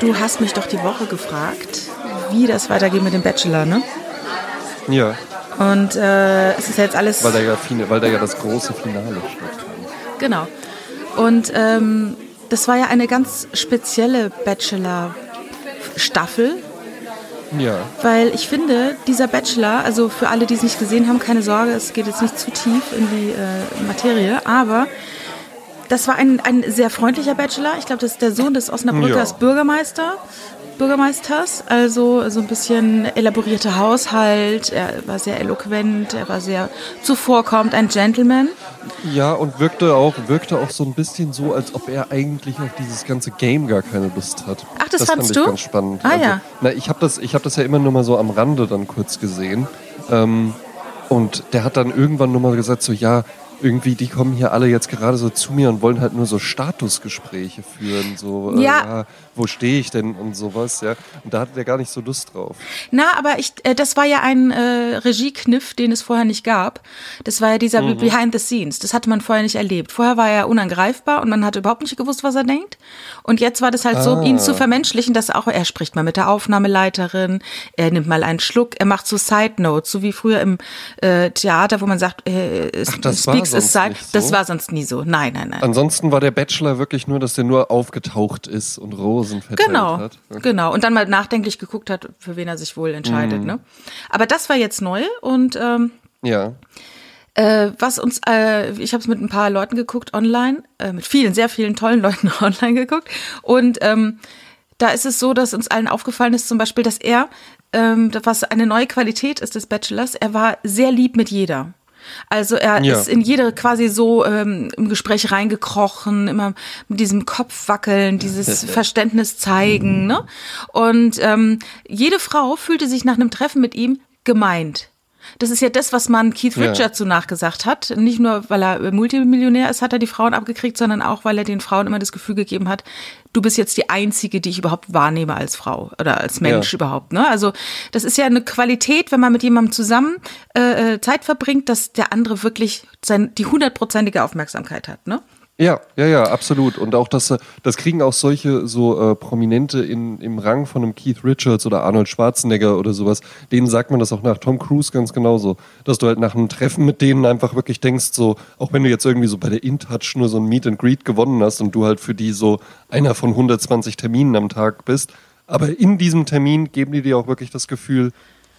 du hast mich doch die Woche gefragt, wie das weitergeht mit dem Bachelor, ne? Ja. Und äh, es ist jetzt alles. Weil da ja, weil da ja das große Finale stattfand. Genau. Und ähm, das war ja eine ganz spezielle Bachelor-Staffel. Ja. Weil ich finde, dieser Bachelor, also für alle, die es nicht gesehen haben, keine Sorge, es geht jetzt nicht zu tief in die äh, Materie, aber das war ein, ein sehr freundlicher Bachelor. Ich glaube, das ist der Sohn des Osnabrückers ja. Bürgermeister. Bürgermeisters, also so ein bisschen elaborierter Haushalt, er war sehr eloquent, er war sehr zuvorkommend, ein Gentleman. Ja, und wirkte auch, wirkte auch so ein bisschen so, als ob er eigentlich auf dieses ganze Game gar keine Lust hat. Ach, das, das fandst fand ich du? ganz spannend. Ah, also, ja. Na, ich habe das, hab das ja immer nur mal so am Rande dann kurz gesehen. Ähm, und der hat dann irgendwann nur mal gesagt, so ja, irgendwie, die kommen hier alle jetzt gerade so zu mir und wollen halt nur so Statusgespräche führen, so, äh, ja. Äh, ja wo stehe ich denn und sowas, ja. Und da hatte der gar nicht so Lust drauf. Na, aber ich, äh, das war ja ein äh, Regiekniff, den es vorher nicht gab. Das war ja dieser mhm. Behind the Scenes. Das hatte man vorher nicht erlebt. Vorher war er unangreifbar und man hat überhaupt nicht gewusst, was er denkt. Und jetzt war das halt ah. so, ihn zu vermenschlichen, dass auch er spricht mal mit der Aufnahmeleiterin, er nimmt mal einen Schluck, er macht so Side Notes, so wie früher im äh, Theater, wo man sagt, äh, Ach, das War Side. So? Das war sonst nie so. Nein, nein, nein. Ansonsten war der Bachelor wirklich nur, dass der nur aufgetaucht ist und Rosen verteilt genau, hat. Okay. Genau. Und dann mal nachdenklich geguckt hat, für wen er sich wohl entscheidet. Mhm. Ne? Aber das war jetzt neu und ähm, ja. Äh, was uns, äh, ich habe es mit ein paar Leuten geguckt online, äh, mit vielen, sehr vielen tollen Leuten online geguckt. Und ähm, da ist es so, dass uns allen aufgefallen ist, zum Beispiel, dass er, ähm, was eine neue Qualität ist des Bachelors, er war sehr lieb mit jeder. Also er ja. ist in jede quasi so ähm, im Gespräch reingekrochen, immer mit diesem Kopf wackeln, dieses Verständnis zeigen. Ne? Und ähm, jede Frau fühlte sich nach einem Treffen mit ihm gemeint. Das ist ja das, was man Keith Richards ja. so nachgesagt hat. Nicht nur, weil er Multimillionär ist, hat er die Frauen abgekriegt, sondern auch, weil er den Frauen immer das Gefühl gegeben hat, du bist jetzt die einzige, die ich überhaupt wahrnehme als Frau oder als Mensch ja. überhaupt. Ne? Also das ist ja eine Qualität, wenn man mit jemandem zusammen äh, äh Zeit verbringt, dass der andere wirklich sein, die hundertprozentige Aufmerksamkeit hat. Ne? Ja, ja, ja, absolut. Und auch das, das kriegen auch solche so äh, Prominente in, im Rang von einem Keith Richards oder Arnold Schwarzenegger oder sowas. Denen sagt man das auch nach Tom Cruise ganz genauso. Dass du halt nach einem Treffen mit denen einfach wirklich denkst, so, auch wenn du jetzt irgendwie so bei der InTouch nur so ein Meet and Greet gewonnen hast und du halt für die so einer von 120 Terminen am Tag bist. Aber in diesem Termin geben die dir auch wirklich das Gefühl,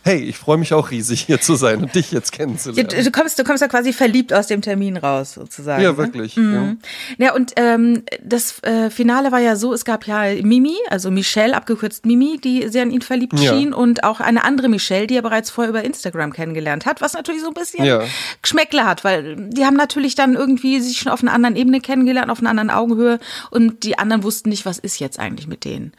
hey, ich freue mich auch riesig hier zu sein und dich jetzt kennenzulernen. Ja, du, kommst, du kommst ja quasi verliebt aus dem Termin raus, sozusagen. Ja, ne? wirklich. Mhm. Ja. ja, und ähm, das äh, Finale war ja so, es gab ja Mimi, also Michelle, abgekürzt Mimi, die sehr an ihn verliebt ja. schien und auch eine andere Michelle, die er bereits vorher über Instagram kennengelernt hat, was natürlich so ein bisschen ja. Geschmäckle hat, weil die haben natürlich dann irgendwie sich schon auf einer anderen Ebene kennengelernt, auf einer anderen Augenhöhe und die anderen wussten nicht, was ist jetzt eigentlich mit denen.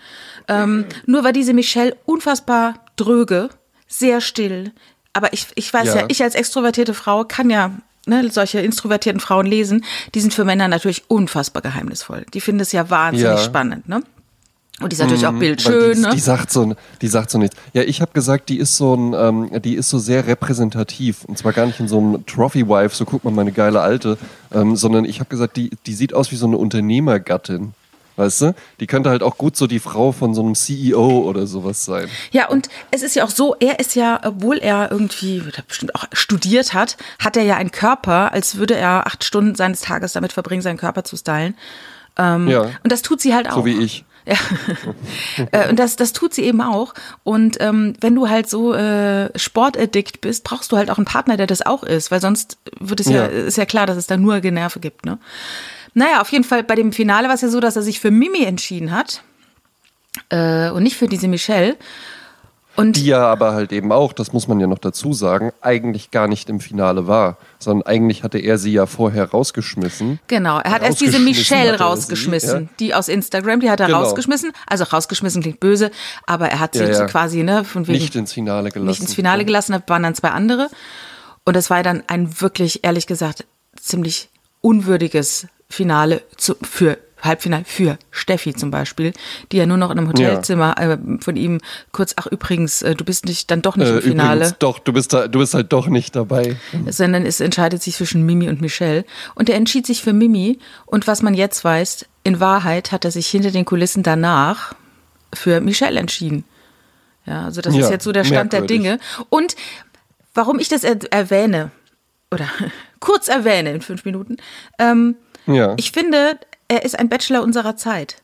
Ähm, nur war diese Michelle unfassbar dröge sehr still. Aber ich, ich weiß ja. ja, ich als extrovertierte Frau kann ja ne, solche introvertierten Frauen lesen. Die sind für Männer natürlich unfassbar geheimnisvoll. Die finden es ja wahnsinnig ja. spannend, ne? Und die ist natürlich mhm, auch bildschön. Die, ne? die sagt so, die sagt so nichts. Ja, ich habe gesagt, die ist so ein, ähm, die ist so sehr repräsentativ und zwar gar nicht in so einem Trophy Wife, so guck mal meine geile alte, ähm, sondern ich habe gesagt, die, die sieht aus wie so eine Unternehmergattin. Weißt du? Die könnte halt auch gut so die Frau von so einem CEO oder sowas sein. Ja, und es ist ja auch so, er ist ja, obwohl er irgendwie bestimmt auch studiert hat, hat er ja einen Körper, als würde er acht Stunden seines Tages damit verbringen, seinen Körper zu stylen. Ähm, ja. Und das tut sie halt auch. So wie ich. Ja. Äh, und das, das tut sie eben auch. Und ähm, wenn du halt so äh, sportaddict bist, brauchst du halt auch einen Partner, der das auch ist, weil sonst wird es ja, ja ist ja klar, dass es da nur Generve gibt, ne? Naja, auf jeden Fall bei dem Finale war es ja so, dass er sich für Mimi entschieden hat äh, und nicht für diese Michelle. Und die ja aber halt eben auch, das muss man ja noch dazu sagen, eigentlich gar nicht im Finale war, sondern eigentlich hatte er sie ja vorher rausgeschmissen. Genau, er hat erst diese Michelle rausgeschmissen, sie, ja. die aus Instagram, die hat er genau. rausgeschmissen. Also rausgeschmissen klingt böse, aber er hat sie ja, ja. quasi ne, von wegen, nicht ins Finale gelassen. Nicht ins Finale gelassen, da waren dann zwei andere. Und das war dann ein wirklich, ehrlich gesagt, ziemlich unwürdiges Finale zu, für Halbfinale für Steffi zum Beispiel, die ja nur noch in einem Hotelzimmer ja. äh, von ihm kurz, ach übrigens, äh, du bist nicht dann doch nicht äh, im Finale. Übrigens, doch, du bist da, du bist halt doch nicht dabei. Sondern es entscheidet sich zwischen Mimi und Michelle. Und er entschied sich für Mimi. Und was man jetzt weiß, in Wahrheit hat er sich hinter den Kulissen danach für Michelle entschieden. Ja, also das Ja, ist jetzt so der Stand der merkwürdig. Dinge. Und warum ich das er erwähne, oder kurz erwähne in fünf Minuten, ähm, Ja. ich finde, er ist ein Bachelor unserer Zeit.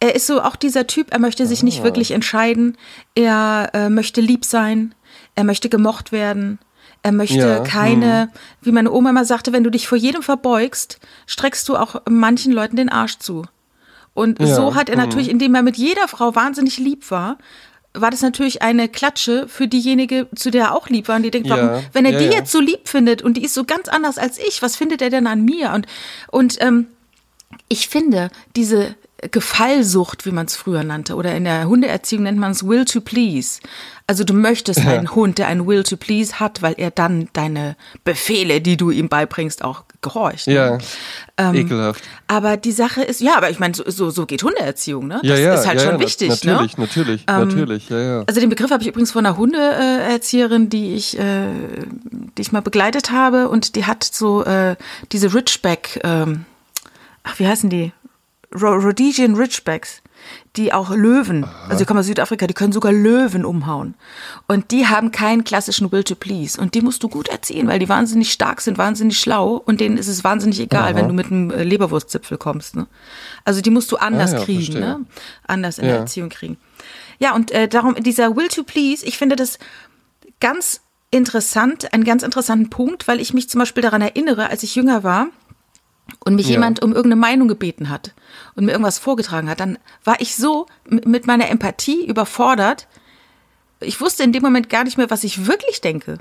Er ist so auch dieser Typ, er möchte sich Ah. nicht wirklich entscheiden. Er äh, möchte lieb sein. Er möchte gemocht werden. Er möchte Ja, hm. keine, wie meine Oma immer sagte, wenn du dich vor jedem verbeugst, streckst du auch manchen Leuten den Arsch zu. Und Ja, hm. so hat er natürlich, indem er mit jeder Frau wahnsinnig lieb war, war das natürlich eine Klatsche für diejenige, zu der er auch lieb war. Und die denkt, Ja, warum, wenn er ja, die ja. jetzt so lieb findet und die ist so ganz anders als ich, was findet er denn an mir? Und, und ähm, ich finde, diese Gefallsucht, wie man es früher nannte, oder in der Hundeerziehung nennt man es Will to Please. Also du möchtest einen Hund, der einen Will to Please hat, weil er dann deine Befehle, die du ihm beibringst, auch gehorcht. ne? ja. Ähm, Ekelhaft. Aber die Sache ist, ja, aber ich meine, so, so, geht Hundeerziehung, ne? Ja, das ja, ist halt ja, schon ja, wichtig, Natürlich, ne? natürlich, natürlich, ja, ja. Also den Begriff habe ich übrigens von einer Hundeerzieherin, die ich, äh, die ich mal begleitet habe und die hat so äh, diese Ridgeback, ähm, ach wie heißen die? Rhodesian Ridgebacks, die auch Löwen, also die kommen aus Südafrika, die können sogar Löwen umhauen. Und die haben keinen klassischen Will to Please. Und die musst du gut erziehen, weil die wahnsinnig stark sind, wahnsinnig schlau und denen ist es wahnsinnig egal, wenn du mit einem äh, Leberwurstzipfel kommst. Ne? Also die musst du anders Ah ja, kriegen, verstehe. ne? anders in der Ja. Erziehung kriegen. Ja, und äh, darum, dieser Will to Please, ich finde das ganz interessant, einen ganz interessanten Punkt, weil ich mich zum Beispiel daran erinnere, als ich jünger war und mich Ja. jemand um irgendeine Meinung gebeten hat und mir irgendwas vorgetragen hat, dann war ich so mit meiner Empathie überfordert. Ich wusste in dem Moment gar nicht mehr, was ich wirklich denke.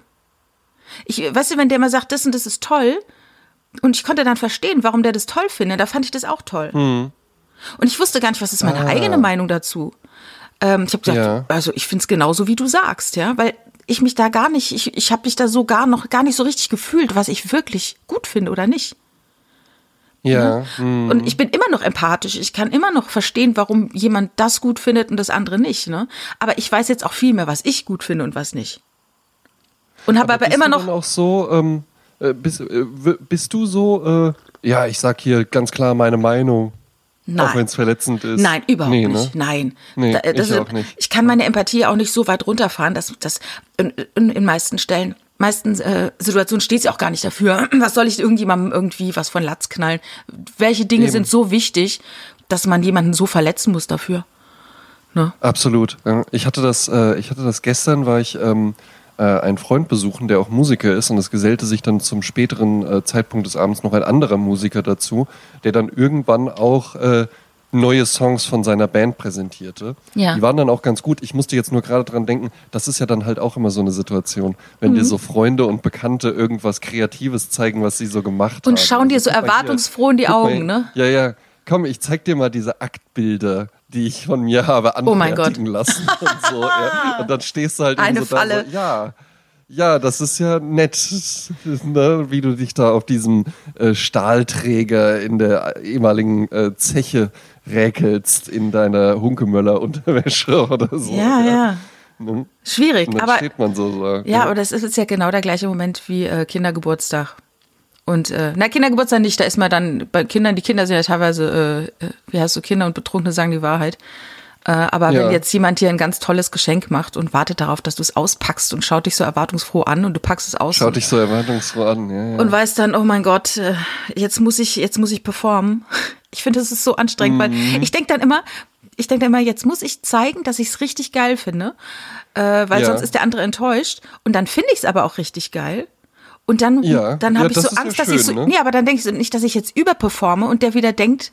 Ich, weißt du, wenn der mal sagt, das und das ist toll, und ich konnte dann verstehen, warum der das toll findet, da fand ich das auch toll. Hm. Und ich wusste gar nicht, was ist meine Ah. eigene Meinung dazu. Ähm, ich habe gesagt, Ja. also ich finde es genauso, wie du sagst, ja, weil ich mich da gar nicht, ich, ich habe mich da so gar noch gar nicht so richtig gefühlt, was ich wirklich gut finde oder nicht. Ja, hm. Und ich bin immer noch empathisch. Ich kann immer noch verstehen, warum jemand das gut findet und das andere nicht. Ne? Aber ich weiß jetzt auch viel mehr, was ich gut finde und was nicht. Und habe aber, bist immer du noch. Dann auch so, ähm, äh, bist, äh, bist du so, äh, ja, ich sag hier ganz klar meine Meinung. Nein. Auch wenn es verletzend ist. Nein, überhaupt Nee, nicht. Ne? Nein. Nee, Da- das ich ist- auch nicht. Ich kann meine Empathie auch nicht so weit runterfahren, dass das in, in, in meisten Stellen, meisten äh, Situationen steht sie auch gar nicht dafür. Was soll ich irgendjemandem irgendwie was von Latz knallen? Welche Dinge Eben. sind so wichtig, dass man jemanden so verletzen muss dafür? Ne? Absolut. Ich hatte das, äh, ich hatte das gestern, war ich ähm, äh, einen Freund besuchen, der auch Musiker ist, und es gesellte sich dann zum späteren äh, Zeitpunkt des Abends noch ein anderer Musiker dazu, der dann irgendwann auch äh, neue Songs von seiner Band präsentierte. Ja. Die waren dann auch ganz gut. Ich musste jetzt nur gerade dran denken, das ist ja dann halt auch immer so eine Situation, wenn Mhm. dir so Freunde und Bekannte irgendwas Kreatives zeigen, was sie so gemacht haben. Und schauen dir Also, so mal hier, erwartungsfroh in die Augen, ne? Ja, ja. Komm, ich zeig dir mal diese Aktbilder, die ich von mir habe Oh anfertigen lassen und so. Ja. Und dann stehst du halt Eine so Falle. da so, ja. Ja, das ist ja nett, ne? wie du dich da auf diesem äh, Stahlträger in der ehemaligen äh, Zeche räkelst in deiner Hunkemöller-Unterwäsche oder so. Ja, ja. Ne? Schwierig. Dann Aber steht man so. so Ja, aber das ist jetzt ja genau der gleiche Moment wie äh, Kindergeburtstag. Und äh, na, Kindergeburtstag nicht, da ist man dann bei Kindern, die Kinder sind ja teilweise, äh, äh, wie heißt du, Kinder und Betrunkene sagen die Wahrheit. Äh, aber Ja. wenn jetzt jemand dir ein ganz tolles Geschenk macht und wartet darauf, dass du es auspackst und schaut dich so erwartungsfroh an und du packst es aus Schaut dich so erwartungsfroh an. Ja, ja. und weißt dann, oh mein Gott, äh, jetzt muss ich, jetzt muss ich performen. Ich finde, das ist so anstrengend, weil ich denke dann immer, ich denke dann immer, jetzt muss ich zeigen, dass ich es richtig geil finde, äh, weil Ja. sonst ist der andere enttäuscht. Und dann finde ich es aber auch richtig geil. Und dann, Ja. dann Ja, habe ich das so ja Angst, dass ich so, schön, ne? nee, aber dann denke ich so nicht, dass ich jetzt überperforme und der wieder denkt,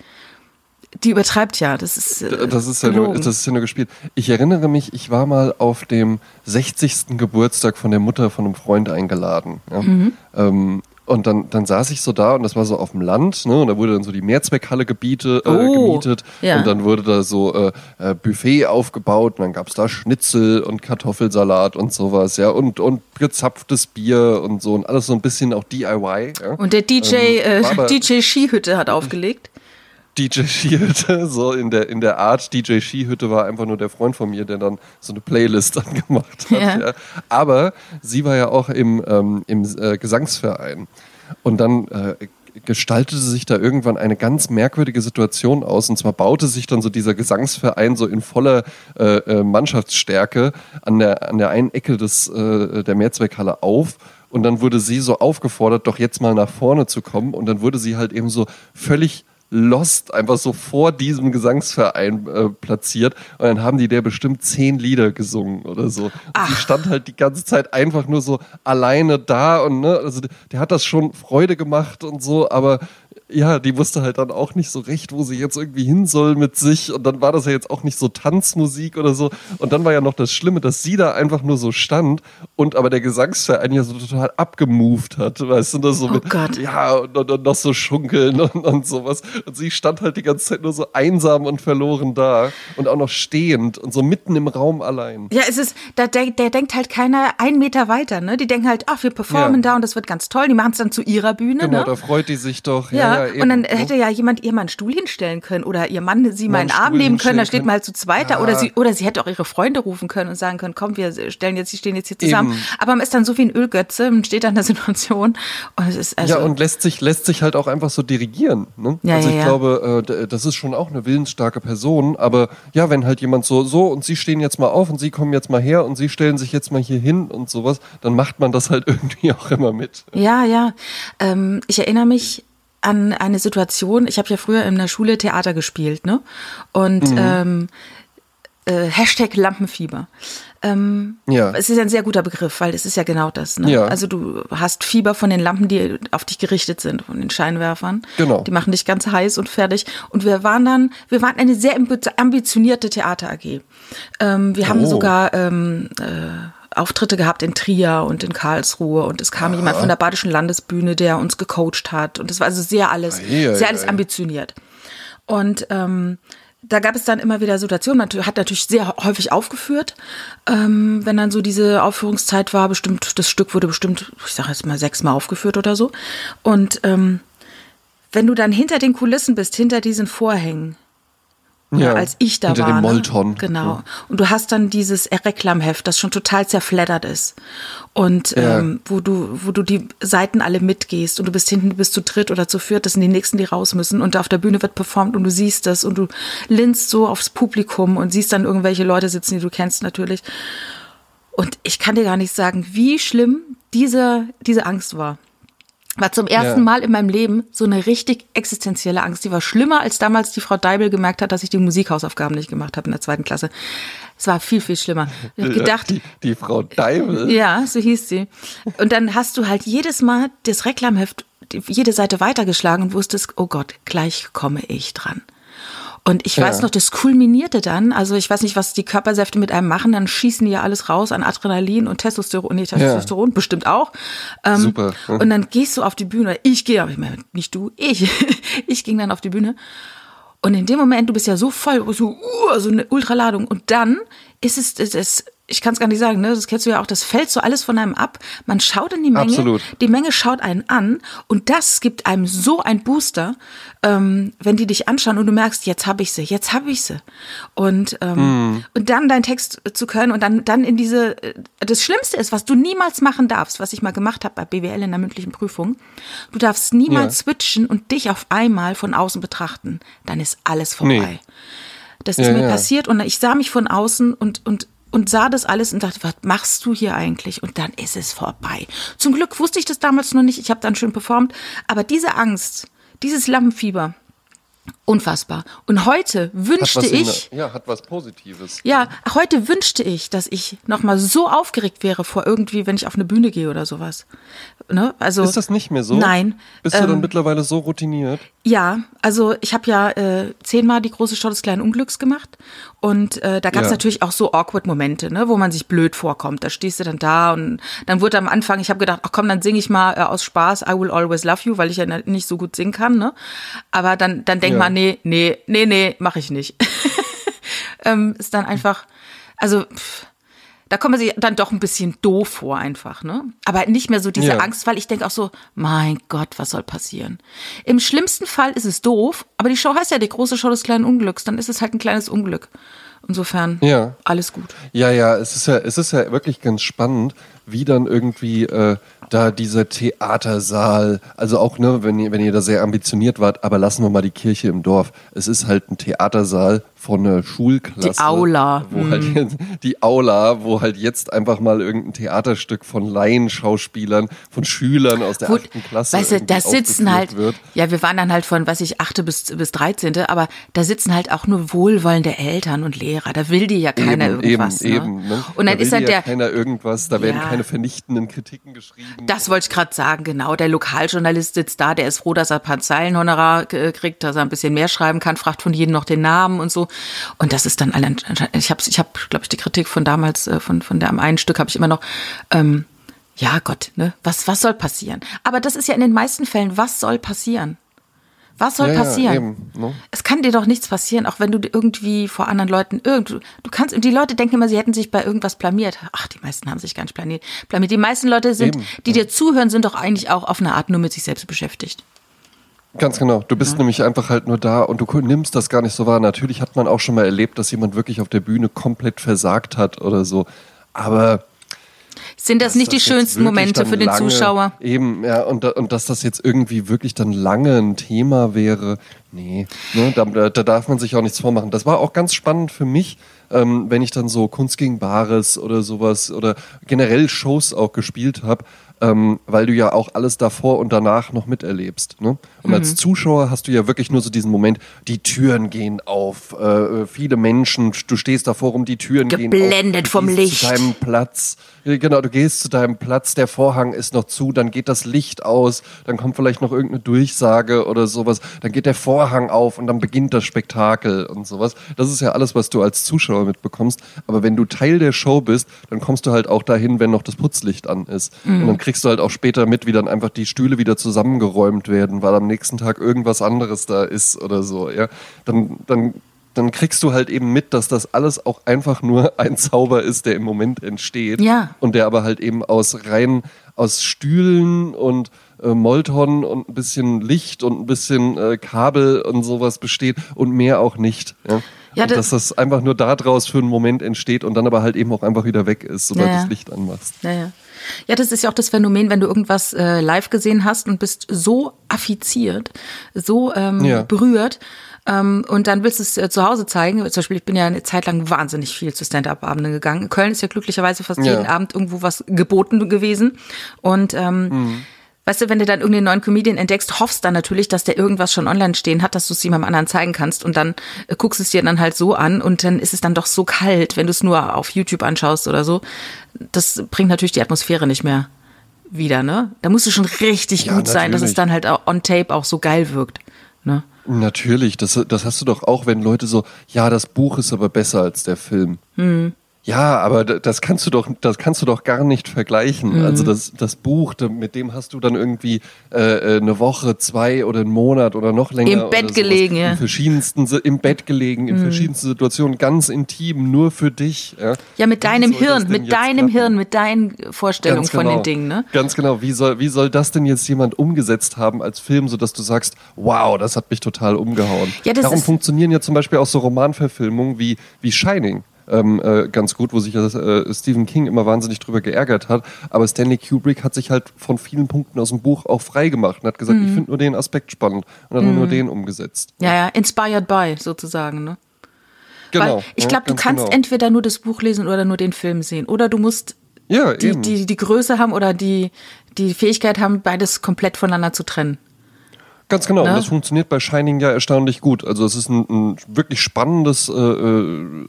die übertreibt ja. Das ist, äh, Das ist, ja nur, das ist ja nur gespielt. Ich erinnere mich, ich war mal auf dem 60. Geburtstag von der Mutter von einem Freund eingeladen. Ja? Mhm. Ähm, und dann, dann saß ich so da und das war so auf dem Land, ne? Und da wurde dann so die Mehrzweckhalle gebiete, äh, Oh, gemietet. ja. Und dann wurde da so äh, äh, Buffet aufgebaut und dann gab's da Schnitzel und Kartoffelsalat und sowas, ja, und, und gezapftes Bier und so und alles so ein bisschen auch DIY. Ja? und der DJ, Ähm, äh, DJ Skihütte hat aufgelegt. DJ Skihütte, so in der, in der Art. DJ Skihütte war einfach nur der Freund von mir, der dann so eine Playlist angemacht hat. Ja. Ja. Aber sie war ja auch im, ähm, im äh, Gesangsverein. Und dann äh, gestaltete sich da irgendwann eine ganz merkwürdige Situation aus. Und zwar baute sich dann so dieser Gesangsverein so in voller äh, äh, Mannschaftsstärke an der, an der einen Ecke des, äh, der Mehrzweckhalle auf. Und dann wurde sie so aufgefordert, doch jetzt mal nach vorne zu kommen. Und dann wurde sie halt eben so völlig Lost einfach so vor diesem Gesangsverein äh, platziert und dann haben die der bestimmt zehn Lieder gesungen oder so. Und sie stand halt die ganze Zeit einfach nur so alleine da und ne, also der hat das schon Freude gemacht und so, aber ja, die wusste halt dann auch nicht so recht, wo sie jetzt irgendwie hin soll mit sich. Und dann war das ja jetzt auch nicht so Tanzmusik oder so. Und dann war ja noch das Schlimme, dass sie da einfach nur so stand und aber der Gesangsverein ja so total abgemoved hat, weißt du, das so oh mit, Gott. ja, und, und, und noch so schunkeln und, und sowas. Und sie stand halt die ganze Zeit nur so einsam und verloren da und auch noch stehend und so mitten im Raum allein. Ja, es ist, da, der, der denkt halt keiner einen Meter weiter, ne? Die denken halt, ach, wir performen Ja. da und das wird ganz toll. Die machen es dann zu ihrer Bühne, Genau, ne? da freut die sich doch. Ja, Ja, ja, eben. und dann ne? hätte ja jemand ihr mal einen Stuhl hinstellen können oder ihr Mann sie mal Mal einen Arm nehmen können, da steht halt zu zweit da. Ja. Oder sie, oder sie hätte auch ihre Freunde rufen können und sagen können, komm, wir stellen jetzt, die stehen jetzt hier zusammen. Eben. Aber man ist dann so wie ein Ölgötze und steht dann in der Situation und es ist also. ja, und lässt sich, lässt sich halt auch einfach so dirigieren. Ne? Ja, also ja, ich glaube, äh, das ist schon auch eine willensstarke Person. Aber ja, wenn halt jemand so, so und sie stehen jetzt mal auf und sie kommen jetzt mal her und sie stellen sich jetzt mal hier hin und sowas, dann macht man das halt irgendwie auch immer mit. Ja, ja. Ähm, ich erinnere mich an eine Situation, ich habe ja früher in der Schule Theater gespielt, ne? Und Mhm. ähm, äh, Hashtag Lampenfieber. Ähm, Ja. Es ist ein sehr guter Begriff, weil es ist ja genau das. Ne? Ja. Also du hast Fieber von den Lampen, die auf dich gerichtet sind, von den Scheinwerfern. Genau. Die machen dich ganz heiß und fertig. Und wir waren dann, wir waren eine sehr ambi- ambitionierte Theater AG. Ähm, wir haben Oh. sogar ähm, äh, Auftritte gehabt in Trier und in Karlsruhe und es kam jemand von der Badischen Landesbühne, der uns gecoacht hat und es war also sehr alles, Ei, ei, sehr alles ei. ambitioniert. Und ähm, da gab es dann immer wieder Situationen, man hat natürlich sehr häufig aufgeführt, ähm, wenn dann so diese Aufführungszeit war, bestimmt, das Stück wurde bestimmt, ich sage jetzt mal sechsmal aufgeführt oder so. Und ähm, wenn du dann hinter den Kulissen bist, hinter diesen Vorhängen, ja, als ich da hinter war. dem ne? Molton. Genau. Und du hast dann dieses Reklamheft, das schon total zerfleddert ist. Und Ja. ähm, wo du, wo du die Seiten alle mitgehst und du bist hinten, du bist zu dritt oder zu viert, das sind die nächsten, die raus müssen und auf der Bühne wird performt und du siehst das und du linst so aufs Publikum und siehst dann irgendwelche Leute sitzen, die du kennst natürlich. Und ich kann dir gar nicht sagen, wie schlimm diese, diese Angst war. War zum ersten Ja. Mal in meinem Leben so eine richtig existenzielle Angst. Die war schlimmer, als damals die Frau Deibel gemerkt hat, dass ich die Musikhausaufgaben nicht gemacht habe in der zweiten Klasse. Es war viel, viel schlimmer. Ich habe gedacht, Die, die Frau Deibel. ja, so hieß sie. Und dann hast du halt jedes Mal das Reklamheft, jede Seite weitergeschlagen und wusstest, oh Gott, gleich komme ich dran. Und ich weiß Ja. noch, das kulminierte dann, also ich weiß nicht, was die Körpersäfte mit einem machen, dann schießen die ja alles raus an Adrenalin und Testosteron, nee, Testosteron bestimmt auch. Ähm, Super. Ja. Und dann gehst du auf die Bühne, ich gehe, aber ich meine, nicht du, ich, ich ging dann auf die Bühne. Und in dem Moment, du bist ja so voll, so, uh, so eine Ultraladung. Und dann ist es, es, es ich kann es gar nicht sagen, ne? das kennst du ja auch, das fällt so alles von einem ab. Man schaut in die Menge, Absolut. die Menge schaut einen an und das gibt einem so ein Booster, ähm, wenn die dich anschauen und du merkst, jetzt habe ich sie, jetzt habe ich sie. Und, ähm, und dann deinen Text zu können und dann, dann in diese, äh, das Schlimmste ist, was du niemals machen darfst, was ich mal gemacht habe bei BWL in der mündlichen Prüfung, du darfst niemals Ja. switchen und dich auf einmal von außen betrachten. Dann ist alles vorbei. Nee. Das ist Ja, mir ja. passiert und ich sah mich von außen und, und, und sah das alles und dachte, was machst du hier eigentlich? Und dann ist es vorbei. Zum Glück wusste ich das damals noch nicht. Ich habe dann schön performt. Aber diese Angst, dieses Lampenfieber, unfassbar. Und heute wünschte in ich, der- ja, hat was Positives. ja, heute wünschte ich, dass ich noch mal so aufgeregt wäre vor irgendwie, wenn ich auf eine Bühne gehe oder sowas. Ne? Also Ist das nicht mehr so? Nein. Bist du dann Ähm, mittlerweile so routiniert? Ja, also ich habe ja äh, zehnmal die große Show des kleinen Unglücks gemacht und äh, da gab es Ja. natürlich auch so awkward Momente, ne, wo man sich blöd vorkommt. Da stehst du dann da und dann wurde am Anfang, ich habe gedacht, ach komm, dann singe ich mal äh, aus Spaß I Will Always Love You, weil ich ja nicht so gut singen kann, ne? Aber dann dann denk Ja. Mal, nee, nee, nee, nee, mache ich nicht. ähm, ist dann einfach, also pff, da kommt man sich dann doch ein bisschen doof vor einfach, ne? Aber nicht mehr so diese Ja. Angst, weil ich denke auch so, mein Gott, was soll passieren? Im schlimmsten Fall ist es doof, aber die Show heißt ja die große Show des kleinen Unglücks, dann ist es halt ein kleines Unglück. Insofern Ja. alles gut. Ja, ja, es ist ja, es ist ja wirklich ganz spannend, wie dann irgendwie äh, da dieser Theatersaal, also auch, ne, wenn ihr, wenn ihr da sehr ambitioniert wart, aber lassen wir mal die Kirche im Dorf. Es ist halt ein Theatersaal von einer Schulklasse. Die Aula. Wo halt jetzt, die Aula, wo halt jetzt einfach mal irgendein Theaterstück von Laienschauspielern, von Schülern aus der achten Klasse. weißt du, da sitzen halt, Wird. ja, wir waren dann halt von, was ich, achte bis, bis 13., aber da sitzen halt auch nur wohlwollende Eltern und Lehrer. Da will die ja keiner eben, irgendwas. eben, ne? eben. Ne? Und dann da ist will dann ja der, keiner irgendwas, da werden Ja. keine vernichtenden Kritiken geschrieben. Das wollte ich gerade sagen, genau. Der Lokaljournalist sitzt da, der ist froh, dass er ein paar Zeilenhonorar äh, kriegt, dass er ein bisschen mehr schreiben kann, fragt von jedem noch den Namen und so. Und das ist dann allein, ich habe, ich hab, glaube ich, die Kritik von damals, äh, von, von dem einen Stück habe ich immer noch, ähm, ja Gott, ne, was, was soll passieren? Aber das ist ja in den meisten Fällen, was soll passieren? Was soll Ja, ja, passieren? eben, ne? Es kann dir doch nichts passieren, auch wenn du irgendwie vor anderen Leuten irgend, du kannst, die Leute denken immer, sie hätten sich bei irgendwas blamiert. Ach, die meisten haben sich gar nicht blamiert. blamiert. Die meisten Leute sind, Eben, die dir zuhören, sind doch eigentlich auch auf eine Art nur mit sich selbst beschäftigt. Ganz genau. Du bist nämlich einfach halt nur da und du nimmst das gar nicht so wahr. Natürlich hat man auch schon mal erlebt, dass jemand wirklich auf der Bühne komplett versagt hat oder so. Aber Sind das nicht die das jetzt schönsten Momente für den lange, Zuschauer? Eben, ja, und, und dass das jetzt irgendwie wirklich dann lange ein Thema wäre, nee, ne, da, da, da darf man sich auch nichts vormachen. Das war auch ganz spannend für mich, ähm, wenn ich dann so Kunst gegen Bares oder sowas oder generell Shows auch gespielt habe, ähm, weil du ja auch alles davor und danach noch miterlebst. Ne? Und Mhm. als Zuschauer hast du ja wirklich nur so diesen Moment, die Türen gehen auf, äh, viele Menschen, du stehst davor rum, die Türen gehen auf. Geblendet vom gehst Licht. Zu deinem Platz. Genau, du gehst zu deinem Platz, der Vorhang ist noch zu, dann geht das Licht aus, dann kommt vielleicht noch irgendeine Durchsage oder sowas, dann geht der Vorhang auf und dann beginnt das Spektakel und sowas. Das ist ja alles, was du als Zuschauer mitbekommst. Aber wenn du Teil der Show bist, dann kommst du halt auch dahin, wenn noch das Putzlicht an ist. Und dann kriegst du halt auch später mit, wie dann einfach die Stühle wieder zusammengeräumt werden, weil am nächsten Tag irgendwas anderes da ist oder so. Ja, dann, dann dann kriegst du halt eben mit, dass das alles auch einfach nur ein Zauber ist, der im Moment entsteht. Ja. Und der aber halt eben aus rein, aus Stühlen und äh, Molton und ein bisschen Licht und ein bisschen äh, Kabel und sowas besteht und mehr auch nicht. Ja, Ja, das- dass das einfach nur daraus für einen Moment entsteht und dann aber halt eben auch einfach wieder weg ist, sobald Ja, du das Licht anmachst. Ja, ja. Das ist ja auch das Phänomen, wenn du irgendwas äh, live gesehen hast und bist so affiziert, so ähm, Ja. berührt ähm, und dann willst du es äh, zu Hause zeigen. Zum Beispiel, ich bin ja eine Zeit lang wahnsinnig viel zu Stand-Up-Abenden gegangen. In Köln ist ja glücklicherweise fast Ja. jeden Abend irgendwo was geboten gewesen. Und ähm, Weißt du, wenn du dann irgendeinen neuen Comedian entdeckst, hoffst dann natürlich, dass der irgendwas schon online stehen hat, dass du es jemandem anderen zeigen kannst und dann äh, guckst es dir dann halt so an und dann ist es dann doch so kalt, wenn du es nur auf YouTube anschaust oder so. Das bringt natürlich die Atmosphäre nicht mehr wieder, ne? Da musst du schon richtig Ja, gut sein, dass es natürlich. dann halt auch on tape auch so geil wirkt, ne? Natürlich, das, das hast du doch auch, wenn Leute so, ja, das Buch ist aber besser als der Film. Ja, aber das kannst du doch, das kannst du doch gar nicht vergleichen. Mhm. Also das, das Buch, mit dem hast du dann irgendwie äh, äh, eine Woche, zwei oder einen Monat oder noch länger. Im Bett gelegen, ja. Mhm. In verschiedensten, im Bett gelegen, in verschiedensten Situationen, ganz intim, nur für dich. Ja, Ja, mit deinem Hirn, mit deinem klappen? Hirn, mit deinen Vorstellungen von den Dingen, ne? Ganz genau. Wie soll, wie soll das denn jetzt jemand umgesetzt haben als Film, sodass du sagst, wow, das hat mich total umgehauen. Ja, das Darum funktionieren ja zum Beispiel auch so Romanverfilmungen wie, wie Shining. Ähm, äh, ganz gut, wo sich ja äh, Stephen King immer wahnsinnig drüber geärgert hat. Aber Stanley Kubrick hat sich halt von vielen Punkten aus dem Buch auch frei gemacht und hat gesagt, Mhm. ich finde nur den Aspekt spannend und hat nur den umgesetzt. Ja, ja, inspired by sozusagen, ne? Genau. Weil ich ja, glaube, du ganz kannst genau. entweder nur das Buch lesen oder nur den Film sehen. Oder du musst ja, die, die, die Größe haben oder die, die Fähigkeit haben, beides komplett voneinander zu trennen. Ganz genau, Ne? und das funktioniert bei Shining ja erstaunlich gut. Also es ist ein, ein wirklich spannendes, äh, äh,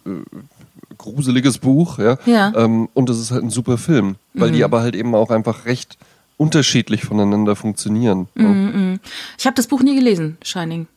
gruseliges Buch, ja. Ja. Ähm, und es ist halt ein super Film, weil Mhm. die aber halt eben auch einfach recht unterschiedlich voneinander funktionieren. Mhm. Ich habe das Buch nie gelesen, Shining.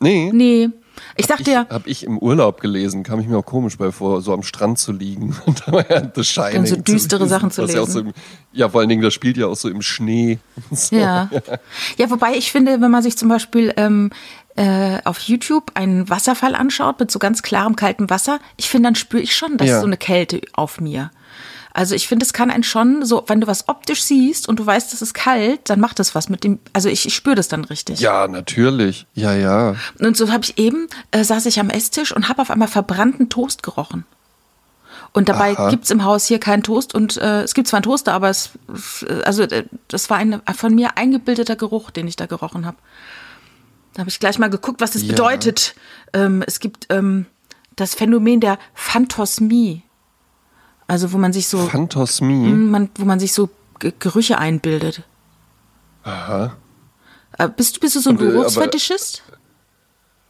Nee. Nee. Ich dachte ja, Habe ich im Urlaub gelesen, kam ich mir auch komisch bei vor, so am Strand zu liegen und da ja The Shining. Dann so düstere lesen, Sachen zu was Ja, lesen. so im, ja, vor allen Dingen, das spielt ja auch so im Schnee. So. ja. Ja, wobei ich finde, wenn man sich zum Beispiel ähm, äh, auf YouTube einen Wasserfall anschaut mit so ganz klarem kaltem Wasser, ich finde, dann spüre ich schon, dass Ja. so eine Kälte auf mir. Also ich finde, es kann einen schon so, wenn du was optisch siehst und du weißt, es ist kalt, dann macht das was mit dem, also ich, ich spüre das dann richtig. Ja, natürlich. Ja, ja. Und so habe ich eben, äh, saß ich am Esstisch und habe auf einmal verbrannten Toast gerochen. Und dabei Aha. gibt's im Haus hier keinen Toast und äh, es gibt zwar einen Toaster, aber es, also äh, das war ein von mir eingebildeter Geruch, den ich da gerochen habe. Da habe ich gleich mal geguckt, was das Ja. bedeutet. Ähm, es gibt ähm, das Phänomen der Phantosmie. Also wo man sich so, Phantosmie. man, wo man sich so G Gerüche einbildet. Aha. Äh, bist, du- bist du so ein Geruchsfetischist?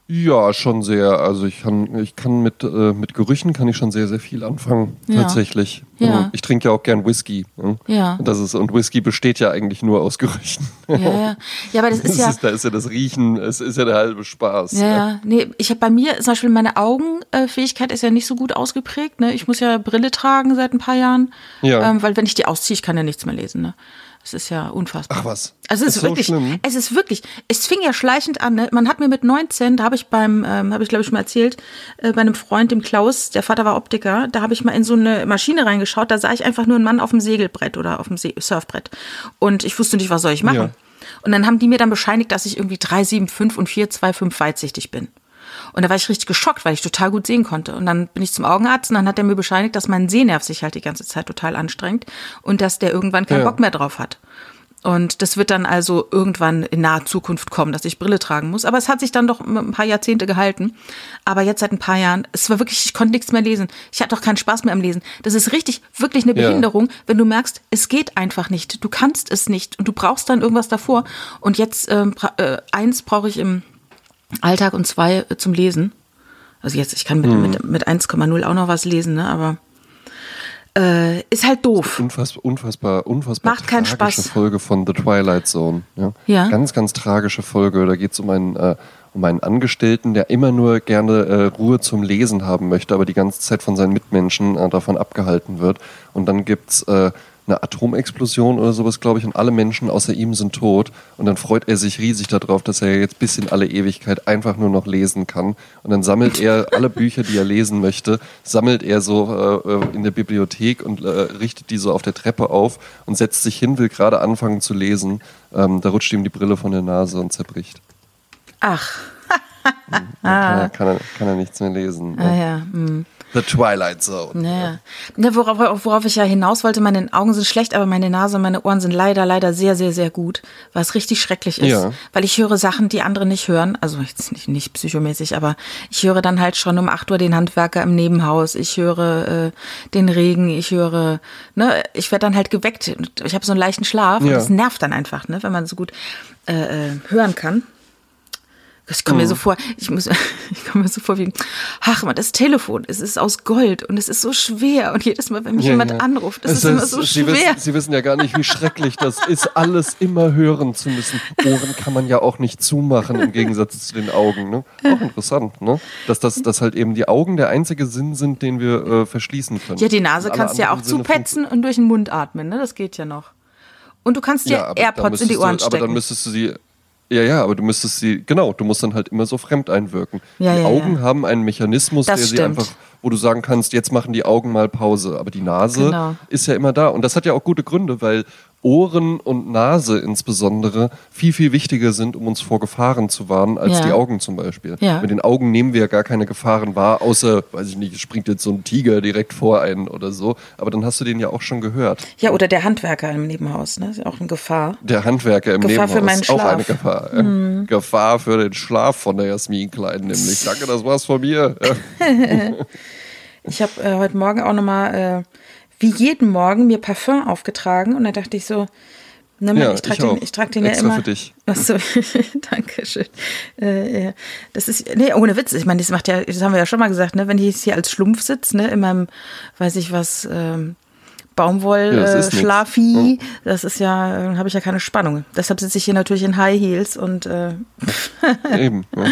Ja, schon sehr. Also ich kann, ich kann mit, äh, mit Gerüchen kann ich schon sehr, sehr viel anfangen. Ja. Tatsächlich. Ja. Ich trinke ja auch gern Whisky. ne? Ja. Und Das ist, und Whisky besteht ja eigentlich nur aus Gerüchen. Ja, ja. Ja, aber das Das ist ja. ist, da ist ja das Riechen, es ist ja der halbe Spaß. Ja, ja. Nee, ich habe bei mir zum Beispiel meine Augenfähigkeit ist ja nicht so gut ausgeprägt. Ne? Ich muss ja Brille tragen seit ein paar Jahren. Ja. Ähm, weil wenn ich die ausziehe, ich kann ja nichts mehr lesen. Ne? Das ist ja unfassbar. Ach was. Also es ist, Ist so wirklich, schlimm? es ist wirklich, es fing ja schleichend an. Ne? Man hat mir mit 19, da habe ich beim, ähm, habe ich glaube ich schon mal erzählt, äh, bei einem Freund, dem Klaus, der Vater war Optiker, da habe ich mal in so eine Maschine reingeschaut, da sah ich einfach nur einen Mann auf dem Segelbrett oder auf dem See Surfbrett. Und ich wusste nicht, was soll ich machen. Ja. Und dann haben die mir dann bescheinigt, dass ich irgendwie 375 und 425 weitsichtig bin. Und da war ich richtig geschockt, weil ich total gut sehen konnte. Und dann bin ich zum Augenarzt und dann hat er mir bescheinigt, dass mein Sehnerv sich halt die ganze Zeit total anstrengt und dass der irgendwann keinen Ja. Bock mehr drauf hat. Und das wird dann also irgendwann in naher Zukunft kommen, dass ich Brille tragen muss. Aber es hat sich dann doch ein paar Jahrzehnte gehalten. Aber jetzt seit ein paar Jahren, es war wirklich, ich konnte nichts mehr lesen. Ich hatte auch keinen Spaß mehr am Lesen. Das ist richtig, wirklich eine Ja. Behinderung, wenn du merkst, es geht einfach nicht. Du kannst es nicht und du brauchst dann irgendwas davor. Und jetzt, ähm, äh, eins brauche ich im Alltag und zwei äh, zum Lesen. Also jetzt, ich kann mit, mit, mit 1,0 auch noch was lesen, ne? aber äh, ist halt doof. Unfassbar, unfassbar, unfassbar Macht keinen tragische Spaß. Folge von The Twilight Zone. Ja. Ja. Ganz, ganz tragische Folge. Da geht es um einen, äh, um einen Angestellten, der immer nur gerne äh, Ruhe zum Lesen haben möchte, aber die ganze Zeit von seinen Mitmenschen äh, davon abgehalten wird. Und dann gibt's äh, eine Atomexplosion oder sowas, glaube ich, und alle Menschen außer ihm sind tot. Und dann freut er sich riesig darauf, dass er jetzt bis in alle Ewigkeit einfach nur noch lesen kann. Und dann sammelt er alle Bücher, die er lesen möchte, sammelt er so äh, äh, in der Bibliothek und äh, richtet die so auf der Treppe auf und setzt sich hin, will gerade anfangen zu lesen. Ähm, da rutscht ihm die Brille von der Nase und zerbricht. Ach, Dann kann, er, kann, er, kann er nichts mehr lesen. ah ja. Hm. The Twilight Zone. Naja. Ja, worauf, worauf ich ja hinaus wollte, meine Augen sind schlecht, aber meine Nase und meine Ohren sind leider, leider sehr, sehr, sehr gut, was richtig schrecklich ist. Ja. Weil ich höre Sachen, die andere nicht hören. Also jetzt nicht, nicht psychomäßig, aber ich höre dann halt schon um 8 Uhr den Handwerker im Nebenhaus. Ich höre äh, den Regen, ich höre, ne, ich werde dann halt geweckt. Ich habe so einen leichten Schlaf und Ja. das nervt dann einfach, ne, wenn man so gut äh, äh, hören kann. Ich komme Mhm. mir so vor, ich muss, ich komme mir so vor wie, ach man, das Telefon, es ist aus Gold und es ist so schwer und jedes Mal, wenn mich Ja, jemand ja. anruft, das Es ist, immer so Sie schwer. wissen, Sie wissen ja gar nicht, wie schrecklich das ist, alles immer hören zu müssen. Ohren kann man ja auch nicht zumachen im Gegensatz zu den Augen. Ne? Auch interessant, ne? dass, das, dass halt eben die Augen der einzige Sinn sind, den wir äh, verschließen können. ja, die Nase kannst du ja auch Sinne zupetzen und durch den Mund atmen, ne? Das geht ja noch. Und du kannst dir Ja, AirPods in die Ohren du, Aber dann stecken. müsstest du sie. Ja, ja, aber du müsstest sie, genau, du musst dann halt immer so fremd einwirken. Ja, die ja, Augen ja. haben einen Mechanismus, Das der sie stimmt. einfach, wo du sagen kannst, jetzt machen die Augen mal Pause. Aber die Nase Genau. ist ja immer da. Und das hat ja auch gute Gründe, weil Ohren und Nase insbesondere viel, viel wichtiger sind, um uns vor Gefahren zu warnen, als Ja. die Augen zum Beispiel. Ja. Mit den Augen nehmen wir ja gar keine Gefahren wahr, außer, weiß ich nicht, springt jetzt so ein Tiger direkt vor einen oder so. Aber dann hast du den ja auch schon gehört. Ja, oder der Handwerker im Nebenhaus, ne? Ist ja auch eine Gefahr. Der Handwerker im Gefahr für Nebenhaus. meinen Auch eine Schlaf. Gefahr. ja. Gefahr für den Schlaf von der Jasmin Klein nämlich. Danke, das war's von mir. Ich habe äh, heute Morgen auch nochmal, äh, wie jeden Morgen, mir Parfum aufgetragen und da dachte ich so, nimm mal, Ja, ich trage den, ich trag den ja immer. für dich. Achso, danke schön. Äh, ja. das ist, nee, ohne Witz. Ich meine, das macht ja, das haben wir ja schon mal gesagt, ne, wenn ich jetzt hier als Schlumpf sitze, ne, in meinem, weiß ich was, ähm, Baumwoll, Ja, das äh. Schlafi, das ist ja, habe ich ja keine Spannung. Deshalb sitze ich hier natürlich in High Heels und äh, Eben. Ja.